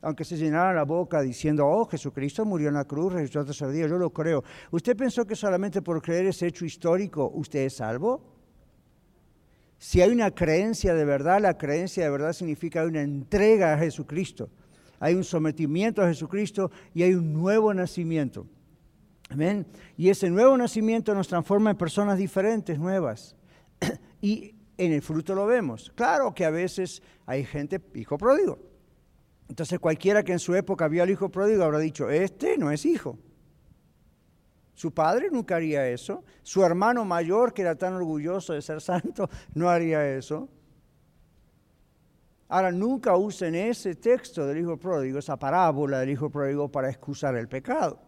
aunque se llenara la boca diciendo, oh, Jesucristo murió en la cruz, resucitó tercer día, yo lo creo. ¿Usted pensó que solamente por creer ese hecho histórico usted es salvo? Si hay una creencia de verdad, la creencia de verdad significa una entrega a Jesucristo. Hay un sometimiento a Jesucristo y hay un nuevo nacimiento. Amén. Y ese nuevo nacimiento nos transforma en personas diferentes, nuevas. y en el fruto lo vemos. Claro que a veces hay gente, hijo pródigo, entonces cualquiera que en su época vio al hijo pródigo habrá dicho, este no es hijo. Su padre nunca haría eso. Su hermano mayor, que era tan orgulloso de ser santo, no haría eso. Ahora, nunca usen ese texto del hijo pródigo, esa parábola del hijo pródigo para excusar el pecado.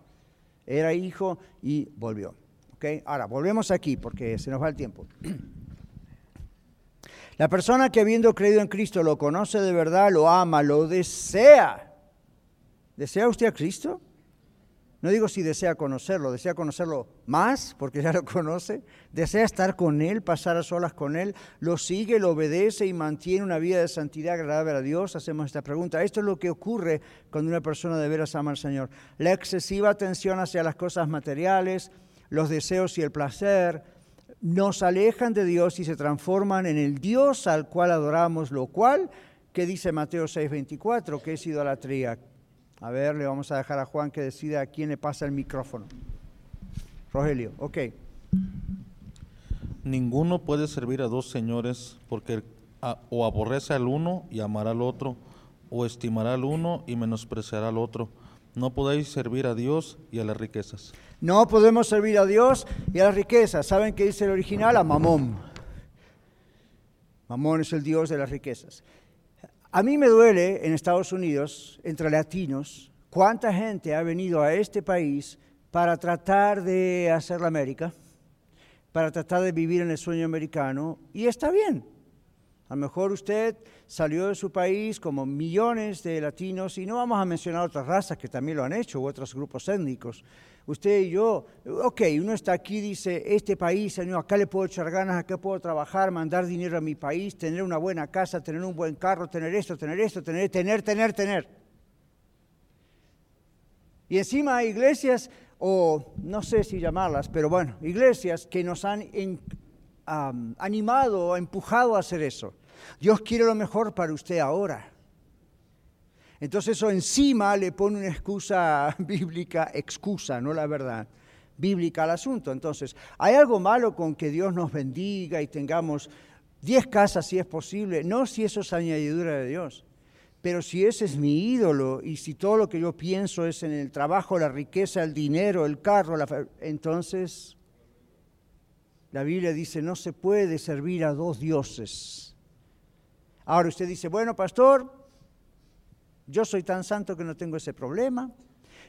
Era hijo y volvió. ¿Okay? Ahora, volvemos aquí porque se nos va el tiempo. La persona que habiendo creído en Cristo lo conoce de verdad, lo ama, lo desea. ¿Desea usted a Cristo? No digo si desea conocerlo, desea conocerlo más, porque ya lo conoce. Desea estar con Él, pasar a solas con Él. Lo sigue, lo obedece y mantiene una vida de santidad agradable a Dios. Hacemos esta pregunta. Esto es lo que ocurre cuando una persona de veras ama al Señor. La excesiva atención hacia las cosas materiales, los deseos y el placer, nos alejan de Dios y se transforman en el Dios al cual adoramos, lo cual ¿Qué dice Mateo 6:24? ¿Qué es idolatría? A ver, le vamos a dejar a Juan que decida a quién le pasa el micrófono. Rogelio, ok. Ninguno puede servir a dos señores porque o aborrece al uno y amará al otro, o estimará al uno y menospreciará al otro. No podéis servir a Dios y a las riquezas. No podemos servir a Dios y a las riquezas. ¿Saben qué dice el original? A Mamón. Mamón es el Dios de las riquezas. A mí me duele en Estados Unidos, entre latinos, cuánta gente ha venido a este país para tratar de hacer la América, para tratar de vivir en el sueño americano, y está bien. A lo mejor usted salió de su país como millones de latinos, y no vamos a mencionar otras razas que también lo han hecho, u otros grupos étnicos. Usted y yo, ok, uno está aquí, dice, este país, señor, acá le puedo echar ganas, acá puedo trabajar, mandar dinero a mi país, tener una buena casa, tener un buen carro, tener esto, tener esto, tener, tener, tener, tener. Y encima hay iglesias o no sé si llamarlas, pero bueno, iglesias que nos han animado, empujado a hacer eso. Dios quiere lo mejor para usted ahora. Entonces eso encima le pone una excusa bíblica, excusa, no la verdad, bíblica al asunto. Entonces, ¿hay algo malo con que Dios nos bendiga y tengamos diez casas si es posible? No si eso es añadidura de Dios. Pero si ese es mi ídolo y si todo lo que yo pienso es en el trabajo, la riqueza, el dinero, el carro, entonces la Biblia dice no se puede servir a dos dioses. Ahora usted dice, bueno, pastor, yo soy tan santo que no tengo ese problema.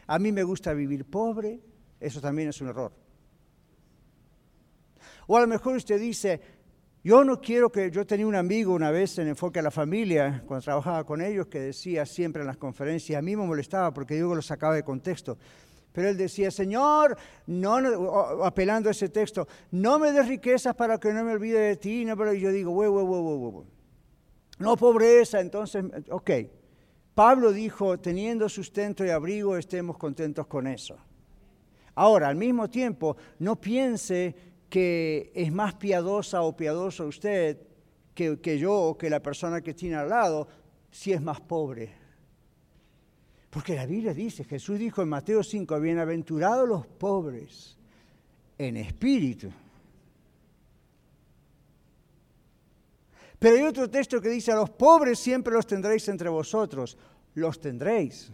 A mí me gusta vivir pobre. Eso también es un error. O a lo mejor usted dice, yo no quiero que, yo tenía un amigo una vez en Enfoque a la Familia, cuando trabajaba con ellos, que decía siempre en las conferencias, a mí me molestaba porque yo lo sacaba de contexto, pero él decía, Señor, no, apelando a ese texto, no me des riquezas para que no me olvide de ti, no, pero yo digo, wey, wey, wey, wey, no pobreza, entonces, ok. Pablo dijo, teniendo sustento y abrigo, estemos contentos con eso. Ahora, al mismo tiempo, no piense que es más piadosa o piadoso usted que, que yo o que la persona que tiene al lado si es más pobre. Porque la Biblia dice, Jesús dijo en Mateo 5, bienaventurados los pobres en espíritu. Pero hay otro texto que dice, a los pobres siempre los tendréis entre vosotros, los tendréis.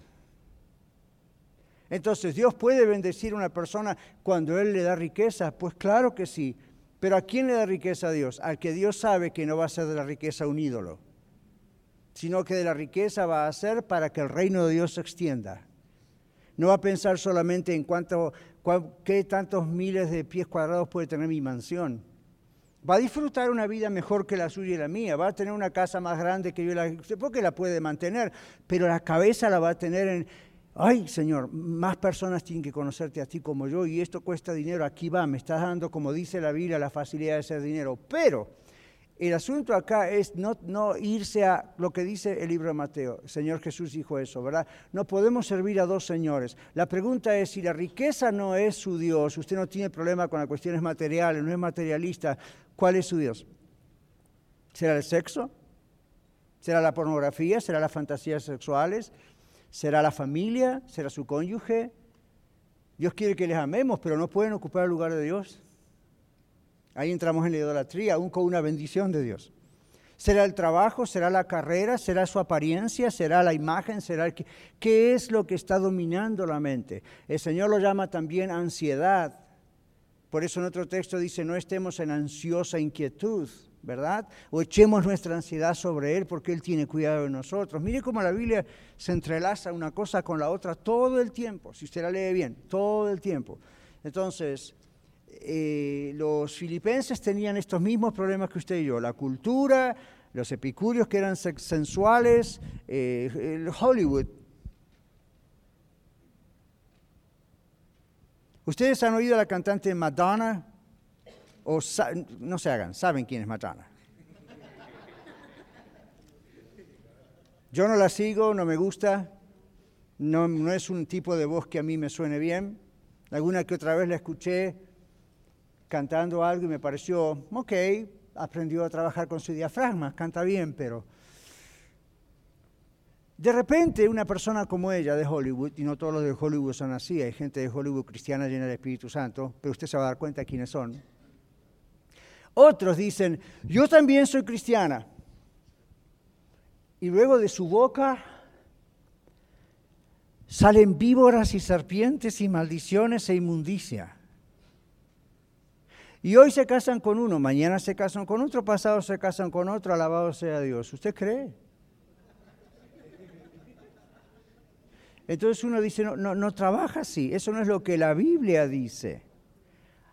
Entonces, ¿Dios puede bendecir a una persona cuando Él le da riqueza? Pues claro que sí. Pero ¿a quién le da riqueza a Dios? Al que Dios sabe que no va a ser de la riqueza un ídolo, sino que de la riqueza va a ser para que el reino de Dios se extienda. No va a pensar solamente en cuánto, qué tantos miles de pies cuadrados puede tener mi mansión. Va a disfrutar una vida mejor que la suya y la mía. Va a tener una casa más grande que yo, la, porque la puede mantener, pero la cabeza la va a tener en, ay Señor, más personas tienen que conocerte a ti como yo y esto cuesta dinero, aquí va, me estás dando, como dice la Biblia, la facilidad de hacer dinero. Pero el asunto acá es no, irse a lo que dice el libro de Mateo. El Señor Jesús dijo eso, ¿verdad? No podemos servir a dos señores. La pregunta es, si la riqueza no es su Dios, usted no tiene problema con las cuestiones materiales, no es materialista, ¿cuál es su Dios? ¿Será el sexo? ¿Será la pornografía? ¿Será las fantasías sexuales? ¿Será la familia? ¿Será su cónyuge? Dios quiere que les amemos, pero no pueden ocupar el lugar de Dios. Ahí entramos en la idolatría, aún con una bendición de Dios. ¿Será el trabajo? ¿Será la carrera? ¿Será su apariencia? ¿Será la imagen? ¿Será el ¿Qué es lo que está dominando la mente? El Señor lo llama también ansiedad. Por eso en otro texto dice, no estemos en ansiosa inquietud. ¿verdad? O echemos nuestra ansiedad sobre Él porque Él tiene cuidado de nosotros. Mire cómo la Biblia se entrelaza una cosa con la otra todo el tiempo, si usted la lee bien, todo el tiempo. Entonces, eh, los filipenses tenían estos mismos problemas que usted y yo, la cultura, los epicúreos que eran sensuales, eh, el Hollywood. ¿Ustedes han oído a la cantante Madonna? O no se hagan, saben quién es Madonna. Yo no la sigo, no me gusta, no, no es un tipo de voz que a mí me suene bien. Alguna que otra vez la escuché cantando algo y me pareció, ok, aprendió a trabajar con su diafragma, canta bien, pero De repente una persona como ella de Hollywood, y no todos los de Hollywood son así, hay gente de Hollywood cristiana llena del Espíritu Santo, pero usted se va a dar cuenta quiénes son. Otros dicen, yo también soy cristiana. Y luego de su boca salen víboras y serpientes y maldiciones e inmundicia. Y hoy se casan con uno, mañana se casan con otro, pasado se casan con otro, alabado sea Dios. ¿Usted cree? Entonces uno dice, no, no, no, trabaja así, eso no es lo que la Biblia dice.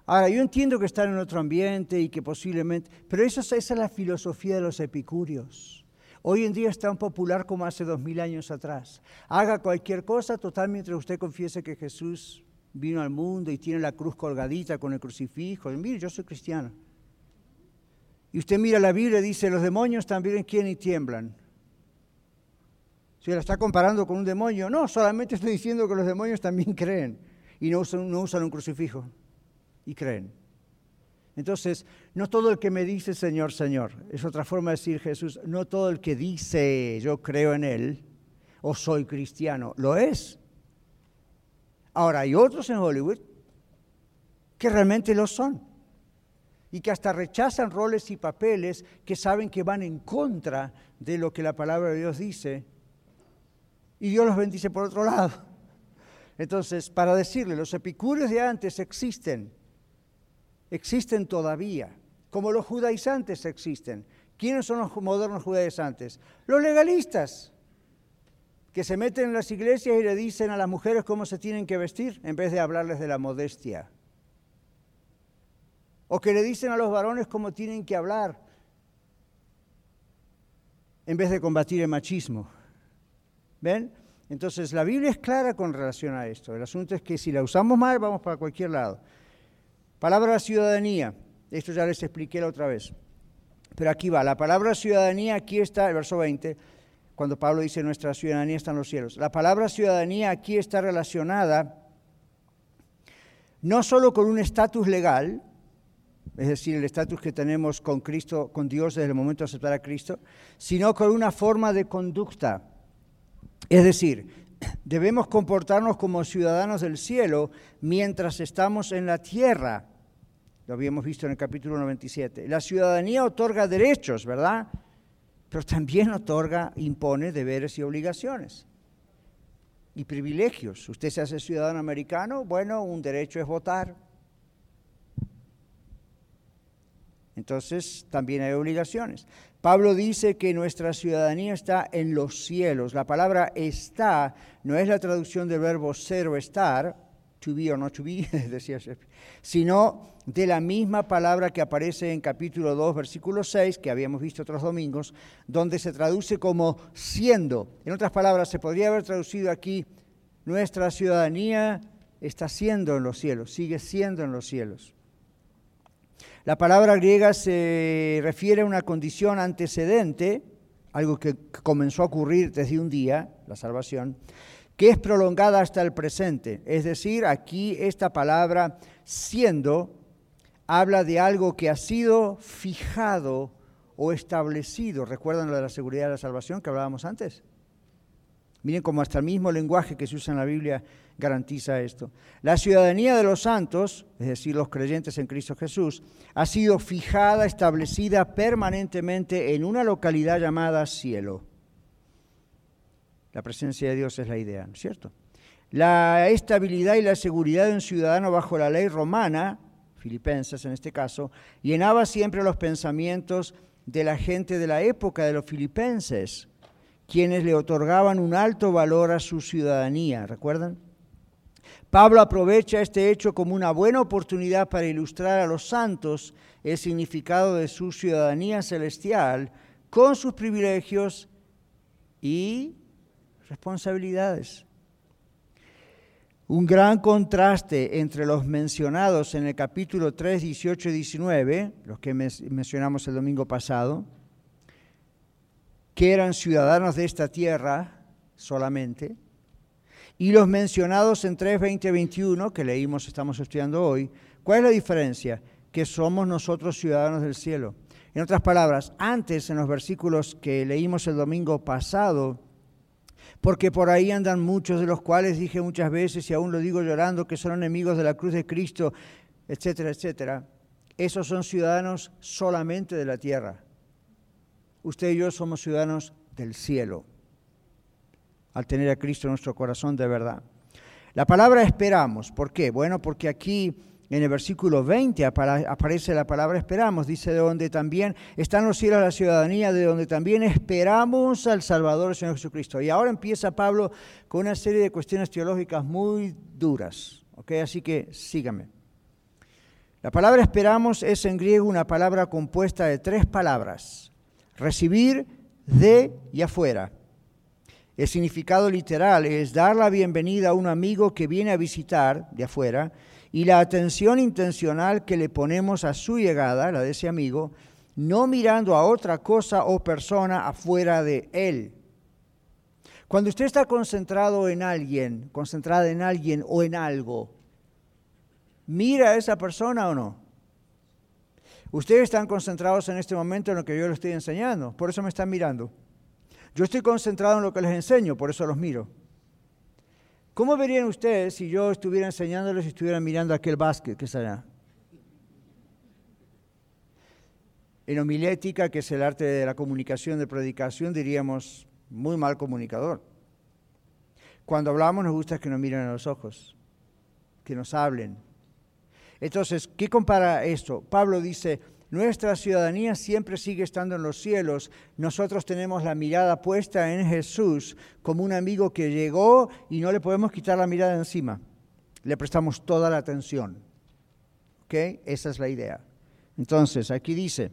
Ahora, yo entiendo que están en otro ambiente y que posiblemente, pero eso, esa es la filosofía de los epicúreos. Hoy en día es tan popular como hace dos mil años atrás. Haga cualquier cosa total mientras usted confiese que Jesús vino al mundo y tiene la cruz colgadita con el crucifijo. Mire, yo soy cristiano. Y usted mira la Biblia y dice, los demonios también quieren y tiemblan. ¿Se la está comparando con un demonio? No, solamente estoy diciendo que los demonios también creen y no usan, no usan un crucifijo y creen. Entonces, no todo el que me dice Señor, Señor, es otra forma de decir Jesús, no todo el que dice yo creo en Él o soy cristiano, lo es. Ahora, hay otros en Hollywood que realmente lo son y que hasta rechazan roles y papeles que saben que van en contra de lo que la palabra de Dios dice y Dios los bendice por otro lado. Entonces, para decirle, los epicúreos de antes existen, existen todavía, como los judaizantes existen. ¿Quiénes son los modernos judaizantes? Los legalistas que se meten en las iglesias y le dicen a las mujeres cómo se tienen que vestir en vez de hablarles de la modestia. O que le dicen a los varones cómo tienen que hablar en vez de combatir el machismo. ¿Ven? Entonces la Biblia es clara con relación a esto. El asunto es que si la usamos mal vamos para cualquier lado. Palabra ciudadanía. Esto ya les expliqué la otra vez. Pero aquí va. La palabra ciudadanía, aquí está el verso 20 cuando Pablo dice nuestra ciudadanía está en los cielos. La palabra ciudadanía aquí está relacionada no solo con un estatus legal, es decir, el estatus que tenemos con Cristo, con Dios desde el momento de aceptar a Cristo, sino con una forma de conducta. Es decir, debemos comportarnos como ciudadanos del cielo mientras estamos en la tierra. Lo habíamos visto en el capítulo 97. La ciudadanía otorga derechos, ¿verdad? Pero también otorga, impone deberes y obligaciones y privilegios. Usted se hace ciudadano americano, bueno, un derecho es votar. Entonces también hay obligaciones. Pablo dice que nuestra ciudadanía está en los cielos. La palabra está no es la traducción del verbo ser o estar, to be or not to be, decía sino de la misma palabra que aparece en capítulo 2, versículo 6, que habíamos visto otros domingos, donde se traduce como siendo. En otras palabras, se podría haber traducido aquí, nuestra ciudadanía está siendo en los cielos, sigue siendo en los cielos. La palabra griega se refiere a una condición antecedente, algo que comenzó a ocurrir desde un día, la salvación, que es prolongada hasta el presente. Es decir, aquí esta palabra siendo habla de algo que ha sido fijado o establecido. ¿Recuerdan lo de la seguridad de la salvación que hablábamos antes? Miren cómo hasta el mismo lenguaje que se usa en la Biblia garantiza esto. La ciudadanía de los santos, es decir, los creyentes en Cristo Jesús, ha sido fijada, establecida permanentemente en una localidad llamada cielo. La presencia de Dios es la idea, ¿no es cierto? La estabilidad y la seguridad de un ciudadano bajo la ley romana filipenses en este caso, llenaba siempre los pensamientos de la gente de la época de los filipenses, quienes le otorgaban un alto valor a su ciudadanía, ¿recuerdan? Pablo aprovecha este hecho como una buena oportunidad para ilustrar a los santos el significado de su ciudadanía celestial con sus privilegios y responsabilidades. Un gran contraste entre los mencionados en el capítulo 3, 18 y 19, los que mencionamos el domingo pasado, que eran ciudadanos de esta tierra solamente, y los mencionados en 3, 20 y 21, que leímos, estamos estudiando hoy. ¿Cuál es la diferencia? Que somos nosotros ciudadanos del cielo. En otras palabras, antes en los versículos que leímos el domingo pasado, porque por ahí andan muchos de los cuales dije muchas veces y aún lo digo llorando que son enemigos de la cruz de Cristo, etcétera, etcétera. Esos son ciudadanos solamente de la tierra. Usted y yo somos ciudadanos del cielo, al tener a Cristo en nuestro corazón de verdad. La palabra esperamos, ¿por qué? Bueno, porque aquí en el versículo 20 aparece la palabra esperamos, dice de donde también están los cielos la ciudadanía, de donde también esperamos al Salvador, Señor Jesucristo. Y ahora empieza Pablo con una serie de cuestiones teológicas muy duras. Así que síganme. La palabra esperamos es en griego una palabra compuesta de tres palabras, recibir, de y afuera. El significado literal es dar la bienvenida a un amigo que viene a visitar de afuera y la atención intencional que le ponemos a su llegada, la de ese amigo, no mirando a otra cosa o persona afuera de él. Cuando usted está concentrado en alguien, concentrada en alguien o en algo, ¿mira a esa persona o no? Ustedes están concentrados en este momento en lo que yo les estoy enseñando, por eso me están mirando. Yo estoy concentrado en lo que les enseño, por eso los miro. ¿Cómo verían ustedes si yo estuviera enseñándoles y estuviera mirando aquel básquet que está allá? En homilética, que es el arte de la comunicación, de predicación, diríamos muy mal comunicador. Cuando hablamos nos gusta que nos miren a los ojos, que nos hablen. Entonces, ¿qué compara esto? Pablo dice, nuestra ciudadanía siempre sigue estando en los cielos. Nosotros tenemos la mirada puesta en Jesús como un amigo que llegó y no le podemos quitar la mirada encima. Le prestamos toda la atención. ¿Ok? Esa es la idea. Entonces, aquí dice,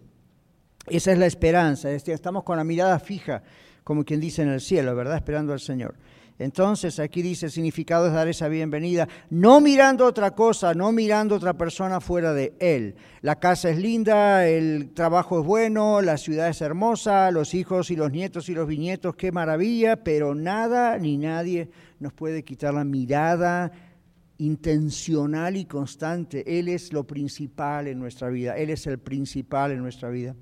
esa es la esperanza. Estamos con la mirada fija, como quien dice en el cielo, ¿verdad? Esperando al Señor. Entonces aquí dice, el significado es dar esa bienvenida, no mirando otra cosa, no mirando otra persona fuera de él. La casa es linda, el trabajo es bueno, la ciudad es hermosa, los hijos y los nietos y los bisnietos, qué maravilla, pero nada ni nadie nos puede quitar la mirada intencional y constante. Él es lo principal en nuestra vida, Él es el principal en nuestra vida.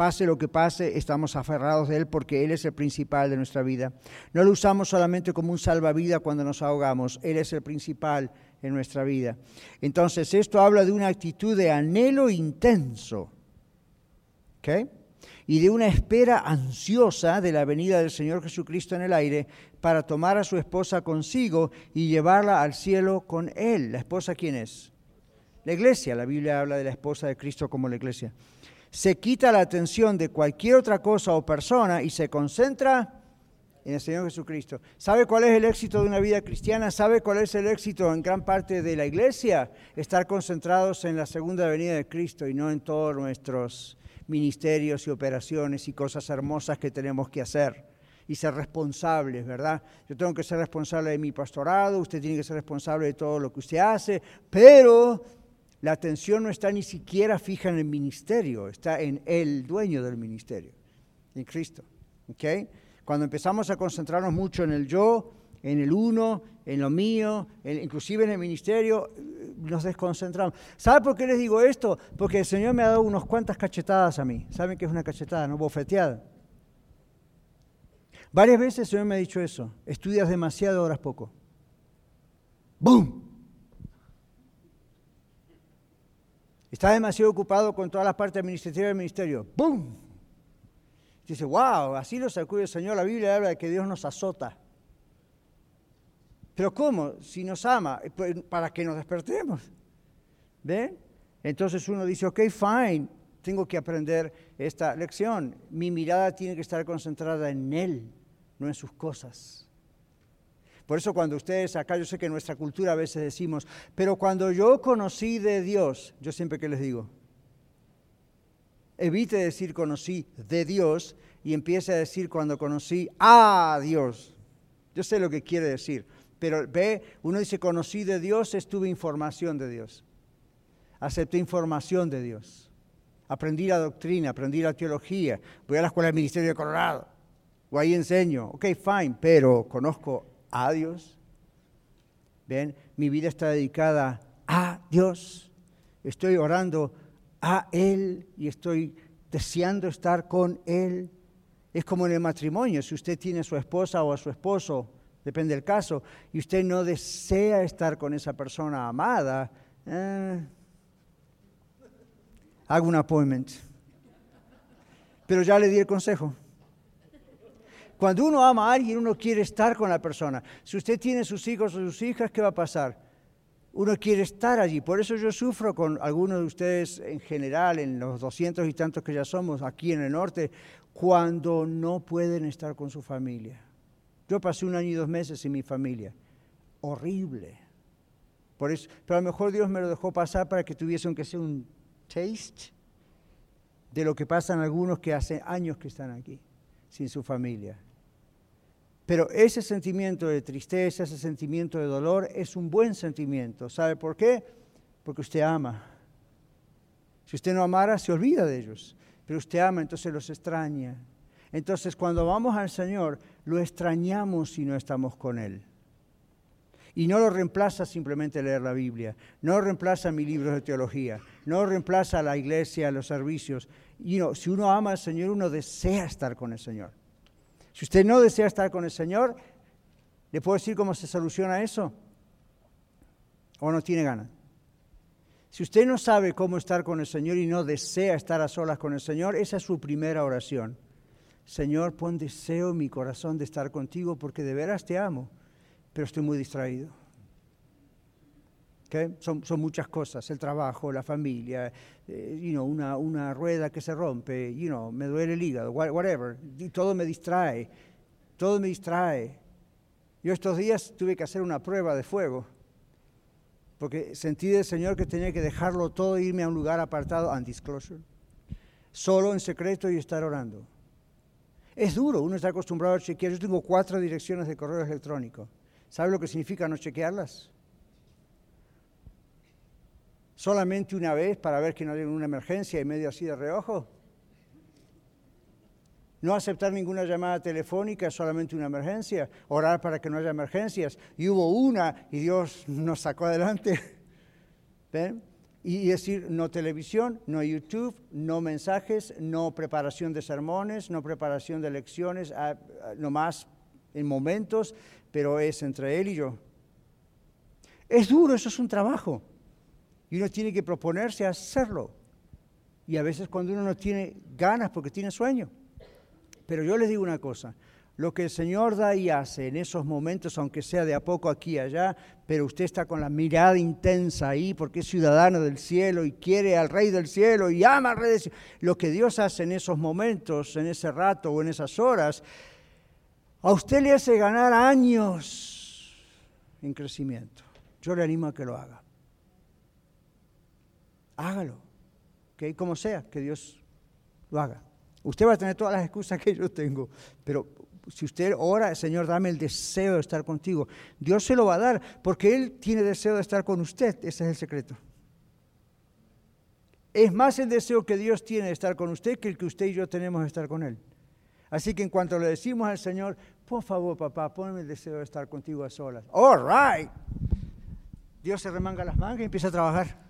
Pase lo que pase, estamos aferrados de Él porque Él es el principal de nuestra vida. No lo usamos solamente como un salvavidas cuando nos ahogamos, Él es el principal en nuestra vida. Entonces, esto habla de una actitud de anhelo intenso. Y de una espera ansiosa de la venida del Señor Jesucristo en el aire para tomar a su esposa consigo y llevarla al cielo con Él. ¿La esposa quién es? La iglesia. La Biblia habla de la esposa de Cristo como la iglesia se quita la atención de cualquier otra cosa o persona y se concentra en el Señor Jesucristo. ¿Sabe cuál es el éxito de una vida cristiana? ¿Sabe cuál es el éxito en gran parte de la iglesia? Estar concentrados en la segunda venida de Cristo y no en todos nuestros ministerios y operaciones y cosas hermosas que tenemos que hacer y ser responsables, ¿verdad? Yo tengo que ser responsable de mi pastorado, usted tiene que ser responsable de todo lo que usted hace, pero la atención no está ni siquiera fija en el ministerio, está en el dueño del ministerio, en Cristo. ¿okay? Cuando empezamos a concentrarnos mucho en el yo, en el uno, en lo mío, inclusive en el ministerio, nos desconcentramos. ¿Sabe por qué les digo esto? Porque el Señor me ha dado unas cuantas cachetadas a mí. ¿Saben qué es una cachetada? No bofeteada. Varias veces el Señor me ha dicho eso. Estudias demasiado, horas poco. ¡Bum! Está demasiado ocupado con todas las partes administrativas del ministerio. ¡Bum! Dice, wow, así lo sacude el Señor. La Biblia habla de que Dios nos azota. Pero ¿cómo? Si nos ama, eh, pues, para que nos despertemos. ¿Ven? Entonces uno dice, ok, fine, tengo que aprender esta lección. Mi mirada tiene que estar concentrada en Él, no en sus cosas. Por eso cuando ustedes acá, yo sé que en nuestra cultura a veces decimos, pero cuando yo conocí de Dios, yo siempre que les digo, evite decir conocí de Dios y empiece a decir cuando conocí a Dios. Yo sé lo que quiere decir, pero ve, uno dice conocí de Dios, estuve información de Dios. Acepté información de Dios. Aprendí la doctrina, aprendí la teología, voy a la escuela del Ministerio de Colorado, o ahí enseño, ok, fine, pero conozco a Dios. Ven, mi vida está dedicada a Dios. Estoy orando a Él y estoy deseando estar con Él. Es como en el matrimonio, si usted tiene a su esposa o a su esposo, depende del caso, y usted no desea estar con esa persona amada, eh, haga un appointment. Pero ya le di el consejo. Cuando uno ama a alguien, uno quiere estar con la persona. Si usted tiene sus hijos o sus hijas, ¿qué va a pasar? Uno quiere estar allí. Por eso yo sufro con algunos de ustedes en general, en los doscientos y tantos que ya somos aquí en el norte, cuando no pueden estar con su familia. Yo pasé un año y dos meses sin mi familia. Horrible. Por eso, pero a lo mejor Dios me lo dejó pasar para que tuviese aunque sea un taste de lo que pasan algunos que hace años que están aquí, sin su familia. Pero ese sentimiento de tristeza, ese sentimiento de dolor es un buen sentimiento. ¿Sabe por qué? Porque usted ama. Si usted no amara, se olvida de ellos. Pero usted ama, entonces los extraña. Entonces cuando vamos al Señor, lo extrañamos si no estamos con Él. Y no lo reemplaza simplemente leer la Biblia, no reemplaza mi libros de teología, no reemplaza la iglesia, los servicios. Y si uno ama al Señor, uno desea estar con el Señor. Si usted no desea estar con el Señor, ¿le puedo decir cómo se soluciona eso? ¿O no tiene ganas? Si usted no sabe cómo estar con el Señor y no desea estar a solas con el Señor, esa es su primera oración. Señor, pon deseo en mi corazón de estar contigo porque de veras te amo, pero estoy muy distraído. Son, muchas cosas, el trabajo, la familia, eh, una, una, rueda que se rompe, you know, me duele el hígado, whatever, todo me distrae, todo me distrae. Yo estos días tuve que hacer una prueba de fuego, porque sentí del Señor que tenía que dejarlo todo e irme a un lugar apartado, undisclosure, solo en secreto y estar orando. Es duro, uno está acostumbrado a chequear. Yo tengo cuatro direcciones de correo electrónico. ¿Sabe lo que significa no chequearlas? Solamente una vez para ver que no hay una emergencia y medio así de reojo. No aceptar ninguna llamada telefónica, solamente una emergencia. Orar para que no haya emergencias. Y hubo una y Dios nos sacó adelante. ¿Ven? Y decir, no televisión, no YouTube, no mensajes, no preparación de sermones, no preparación de lecciones, nomás en momentos, pero es entre Él y yo. Es duro, eso es un trabajo. Y uno tiene que proponerse hacerlo. Y a veces cuando uno no tiene ganas porque tiene sueño. Pero yo les digo una cosa, lo que el Señor da y hace en esos momentos, aunque sea de a poco aquí y allá, pero usted está con la mirada intensa ahí porque es ciudadano del cielo y quiere al Rey del cielo y ama al Rey del cielo. Lo que Dios hace en esos momentos, en ese rato o en esas horas, a usted le hace ganar años en crecimiento. Yo le animo a que lo haga hágalo. que Como sea, que Dios lo haga. Usted va a tener todas las excusas que yo tengo, pero si usted ora, Señor, dame el deseo de estar contigo, Dios se lo va a dar, porque Él tiene deseo de estar con usted, ese es el secreto. Es más el deseo que Dios tiene de estar con usted que el que usted y yo tenemos de estar con Él. Así que en cuanto le decimos al Señor, por favor, papá, ponme el deseo de estar contigo a solas. All right. Dios se remanga las mangas y empieza a trabajar.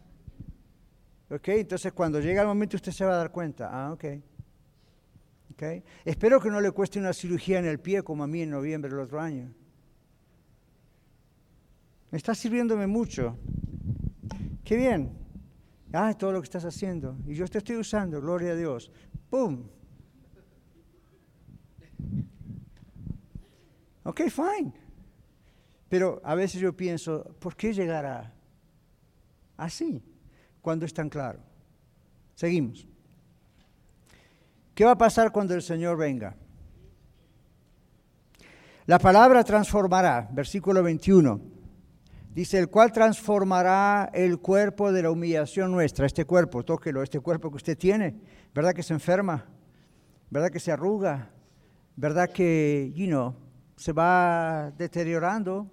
¿Ok? Entonces cuando llega el momento usted se va a dar cuenta. Ah, ok. ¿Ok? Espero que no le cueste una cirugía en el pie como a mí en noviembre del otro año. Me está sirviéndome mucho. Qué bien. Ah, todo lo que estás haciendo. Y yo te estoy usando, gloria a Dios. ¡Pum! Ok, fine. Pero a veces yo pienso, ¿por qué llegará así? Cuando es tan claro. Seguimos. ¿Qué va a pasar cuando el Señor venga? La palabra transformará, versículo 21. Dice, el cual transformará el cuerpo de la humillación nuestra. Este cuerpo, tóquelo, este cuerpo que usted tiene. ¿Verdad que se enferma? ¿Verdad que se arruga? ¿Verdad que, you know, se va deteriorando?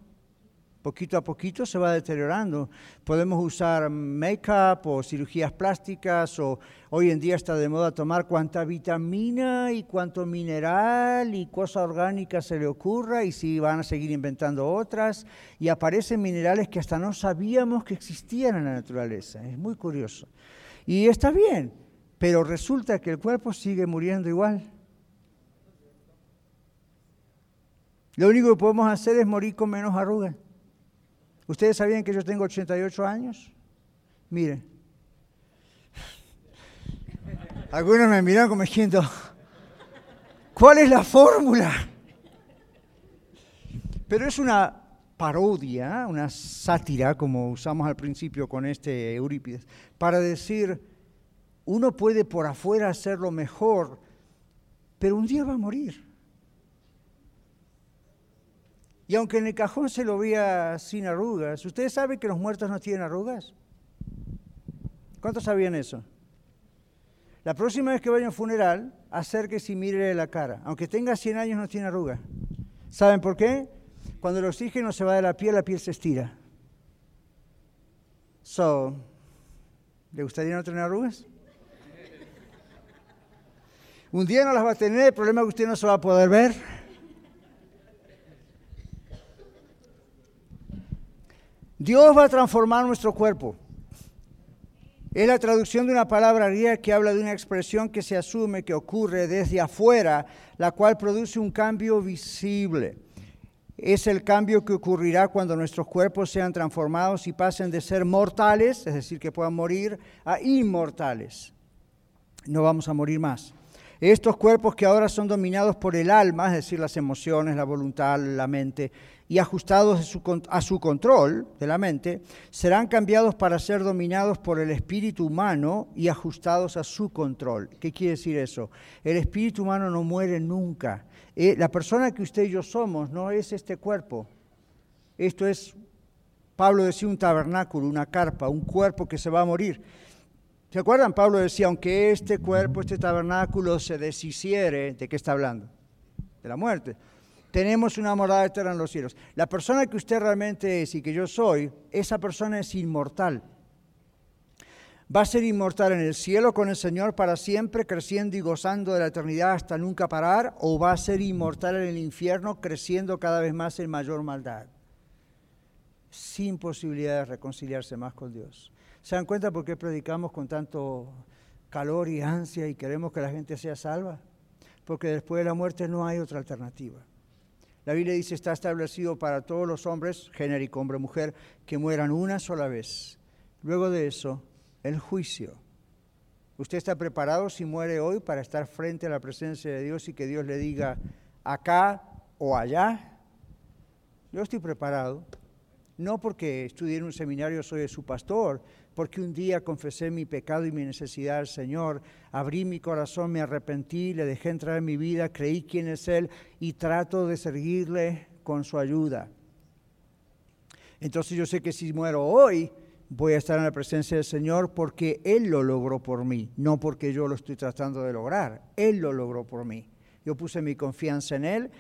Poquito a poquito se va deteriorando. Podemos usar make-up o cirugías plásticas o hoy en día está de moda tomar cuanta vitamina y cuánto mineral y cosa orgánica se le ocurra y si van a seguir inventando otras y aparecen minerales que hasta no sabíamos que existían en la naturaleza. Es muy curioso. Y está bien, pero resulta que el cuerpo sigue muriendo igual. Lo único que podemos hacer es morir con menos arrugas. ¿Ustedes sabían que yo tengo 88 años? Miren. Algunos me miran como diciendo, ¿cuál es la fórmula? Pero es una parodia, una sátira, como usamos al principio con este Eurípides, para decir, uno puede por afuera hacerlo mejor, pero un día va a morir. Y aunque en el cajón se lo vea sin arrugas, ¿ustedes saben que los muertos no tienen arrugas? ¿Cuántos sabían eso? La próxima vez que vaya a un funeral, acérquese y mire la cara. Aunque tenga 100 años, no tiene arrugas. ¿Saben por qué? Cuando el oxígeno se va de la piel, la piel se estira. So, ¿le gustaría no tener arrugas? Un día no las va a tener, el problema es que usted no se va a poder ver. Dios va a transformar nuestro cuerpo. Es la traducción de una palabra griega que habla de una expresión que se asume que ocurre desde afuera, la cual produce un cambio visible. Es el cambio que ocurrirá cuando nuestros cuerpos sean transformados y pasen de ser mortales, es decir, que puedan morir, a inmortales. No vamos a morir más. Estos cuerpos que ahora son dominados por el alma, es decir, las emociones, la voluntad, la mente, y ajustados a su control de la mente, serán cambiados para ser dominados por el espíritu humano y ajustados a su control. ¿Qué quiere decir eso? El espíritu humano no muere nunca. Eh, la persona que usted y yo somos no es este cuerpo. Esto es, Pablo decía, un tabernáculo, una carpa, un cuerpo que se va a morir. ¿Se acuerdan? Pablo decía, aunque este cuerpo, este tabernáculo se deshiciere, ¿de qué está hablando? De la muerte. Tenemos una morada eterna en los cielos. La persona que usted realmente es y que yo soy, esa persona es inmortal. Va a ser inmortal en el cielo con el Señor para siempre, creciendo y gozando de la eternidad hasta nunca parar, o va a ser inmortal en el infierno, creciendo cada vez más en mayor maldad, sin posibilidad de reconciliarse más con Dios. ¿Se dan cuenta por qué predicamos con tanto calor y ansia y queremos que la gente sea salva? Porque después de la muerte no hay otra alternativa. La Biblia dice, está establecido para todos los hombres, genérico, hombre, mujer, que mueran una sola vez. Luego de eso, el juicio. ¿Usted está preparado si muere hoy para estar frente a la presencia de Dios y que Dios le diga acá o allá? Yo estoy preparado, no porque estudié en un seminario soy su pastor, porque un día confesé mi pecado y mi necesidad al Señor, abrí mi corazón, me arrepentí, le dejé entrar en mi vida, creí quién es Él y trato de seguirle con su ayuda. Entonces yo sé que si muero hoy, voy a estar en la presencia del Señor porque Él lo logró por mí, no porque yo lo estoy tratando de lograr. Él lo logró por mí. Yo puse mi confianza en Él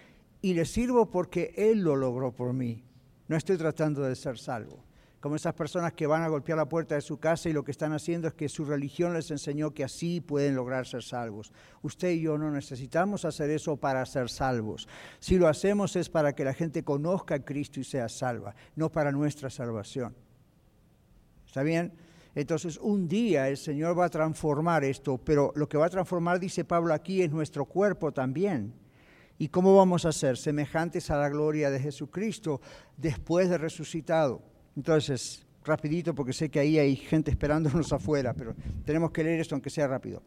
y le sirvo porque Él lo logró por mí. No estoy tratando de ser salvo como esas personas que van a golpear la puerta de su casa y lo que están haciendo es que su religión les enseñó que así pueden lograr ser salvos. Usted y yo no necesitamos hacer eso para ser salvos. Si lo hacemos es para que la gente conozca a Cristo y sea salva, no para nuestra salvación. ¿Está bien? Entonces un día el Señor va a transformar esto, pero lo que va a transformar, dice Pablo aquí, es nuestro cuerpo también. ¿Y cómo vamos a ser? Semejantes a la gloria de Jesucristo después de resucitado. Entonces, rapidito, porque sé que ahí hay gente esperándonos afuera, pero tenemos que leer esto aunque sea rápido.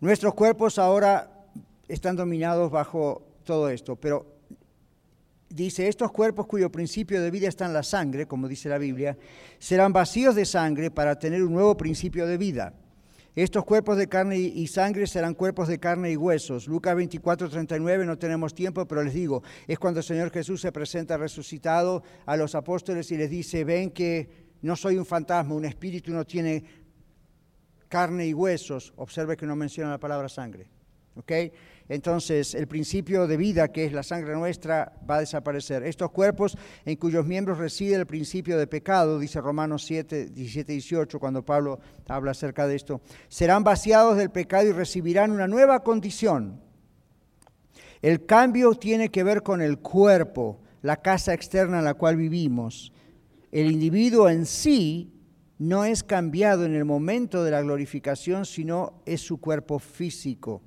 Nuestros cuerpos ahora están dominados bajo todo esto, pero dice, estos cuerpos cuyo principio de vida está en la sangre, como dice la Biblia, serán vacíos de sangre para tener un nuevo principio de vida. Estos cuerpos de carne y sangre serán cuerpos de carne y huesos. Lucas 24, 39, no tenemos tiempo, pero les digo, es cuando el Señor Jesús se presenta resucitado a los apóstoles y les dice, ven que no soy un fantasma, un espíritu no tiene carne y huesos. Observe que no menciona la palabra sangre. ¿ok?, entonces el principio de vida, que es la sangre nuestra, va a desaparecer. Estos cuerpos en cuyos miembros reside el principio de pecado, dice Romanos 7, 17 y 18, cuando Pablo habla acerca de esto, serán vaciados del pecado y recibirán una nueva condición. El cambio tiene que ver con el cuerpo, la casa externa en la cual vivimos. El individuo en sí no es cambiado en el momento de la glorificación, sino es su cuerpo físico.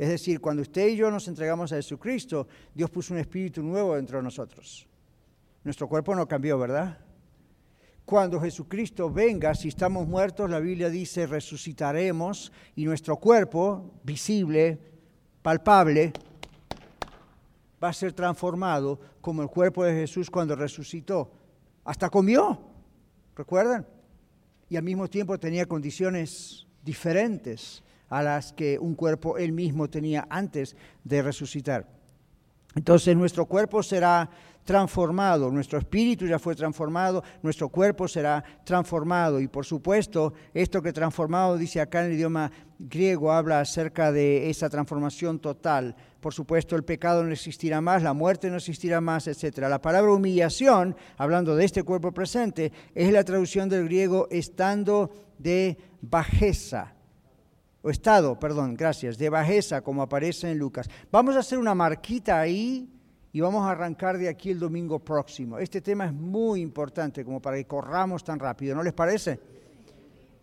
Es decir, cuando usted y yo nos entregamos a Jesucristo, Dios puso un espíritu nuevo dentro de nosotros. Nuestro cuerpo no cambió, ¿verdad? Cuando Jesucristo venga, si estamos muertos, la Biblia dice, resucitaremos y nuestro cuerpo, visible, palpable, va a ser transformado como el cuerpo de Jesús cuando resucitó. Hasta comió, ¿recuerdan? Y al mismo tiempo tenía condiciones diferentes a las que un cuerpo él mismo tenía antes de resucitar. Entonces nuestro cuerpo será transformado, nuestro espíritu ya fue transformado, nuestro cuerpo será transformado. Y por supuesto, esto que transformado dice acá en el idioma griego habla acerca de esa transformación total. Por supuesto, el pecado no existirá más, la muerte no existirá más, etc. La palabra humillación, hablando de este cuerpo presente, es la traducción del griego estando de bajeza o estado, perdón, gracias, de bajeza, como aparece en Lucas. Vamos a hacer una marquita ahí y vamos a arrancar de aquí el domingo próximo. Este tema es muy importante como para que corramos tan rápido, ¿no les parece?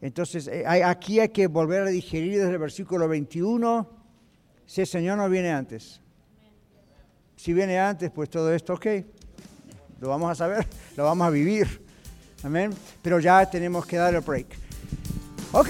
Entonces, eh, aquí hay que volver a digerir desde el versículo 21, si el Señor no viene antes. Si viene antes, pues todo esto, ok, lo vamos a saber, lo vamos a vivir. Amén. Pero ya tenemos que dar el break. Ok.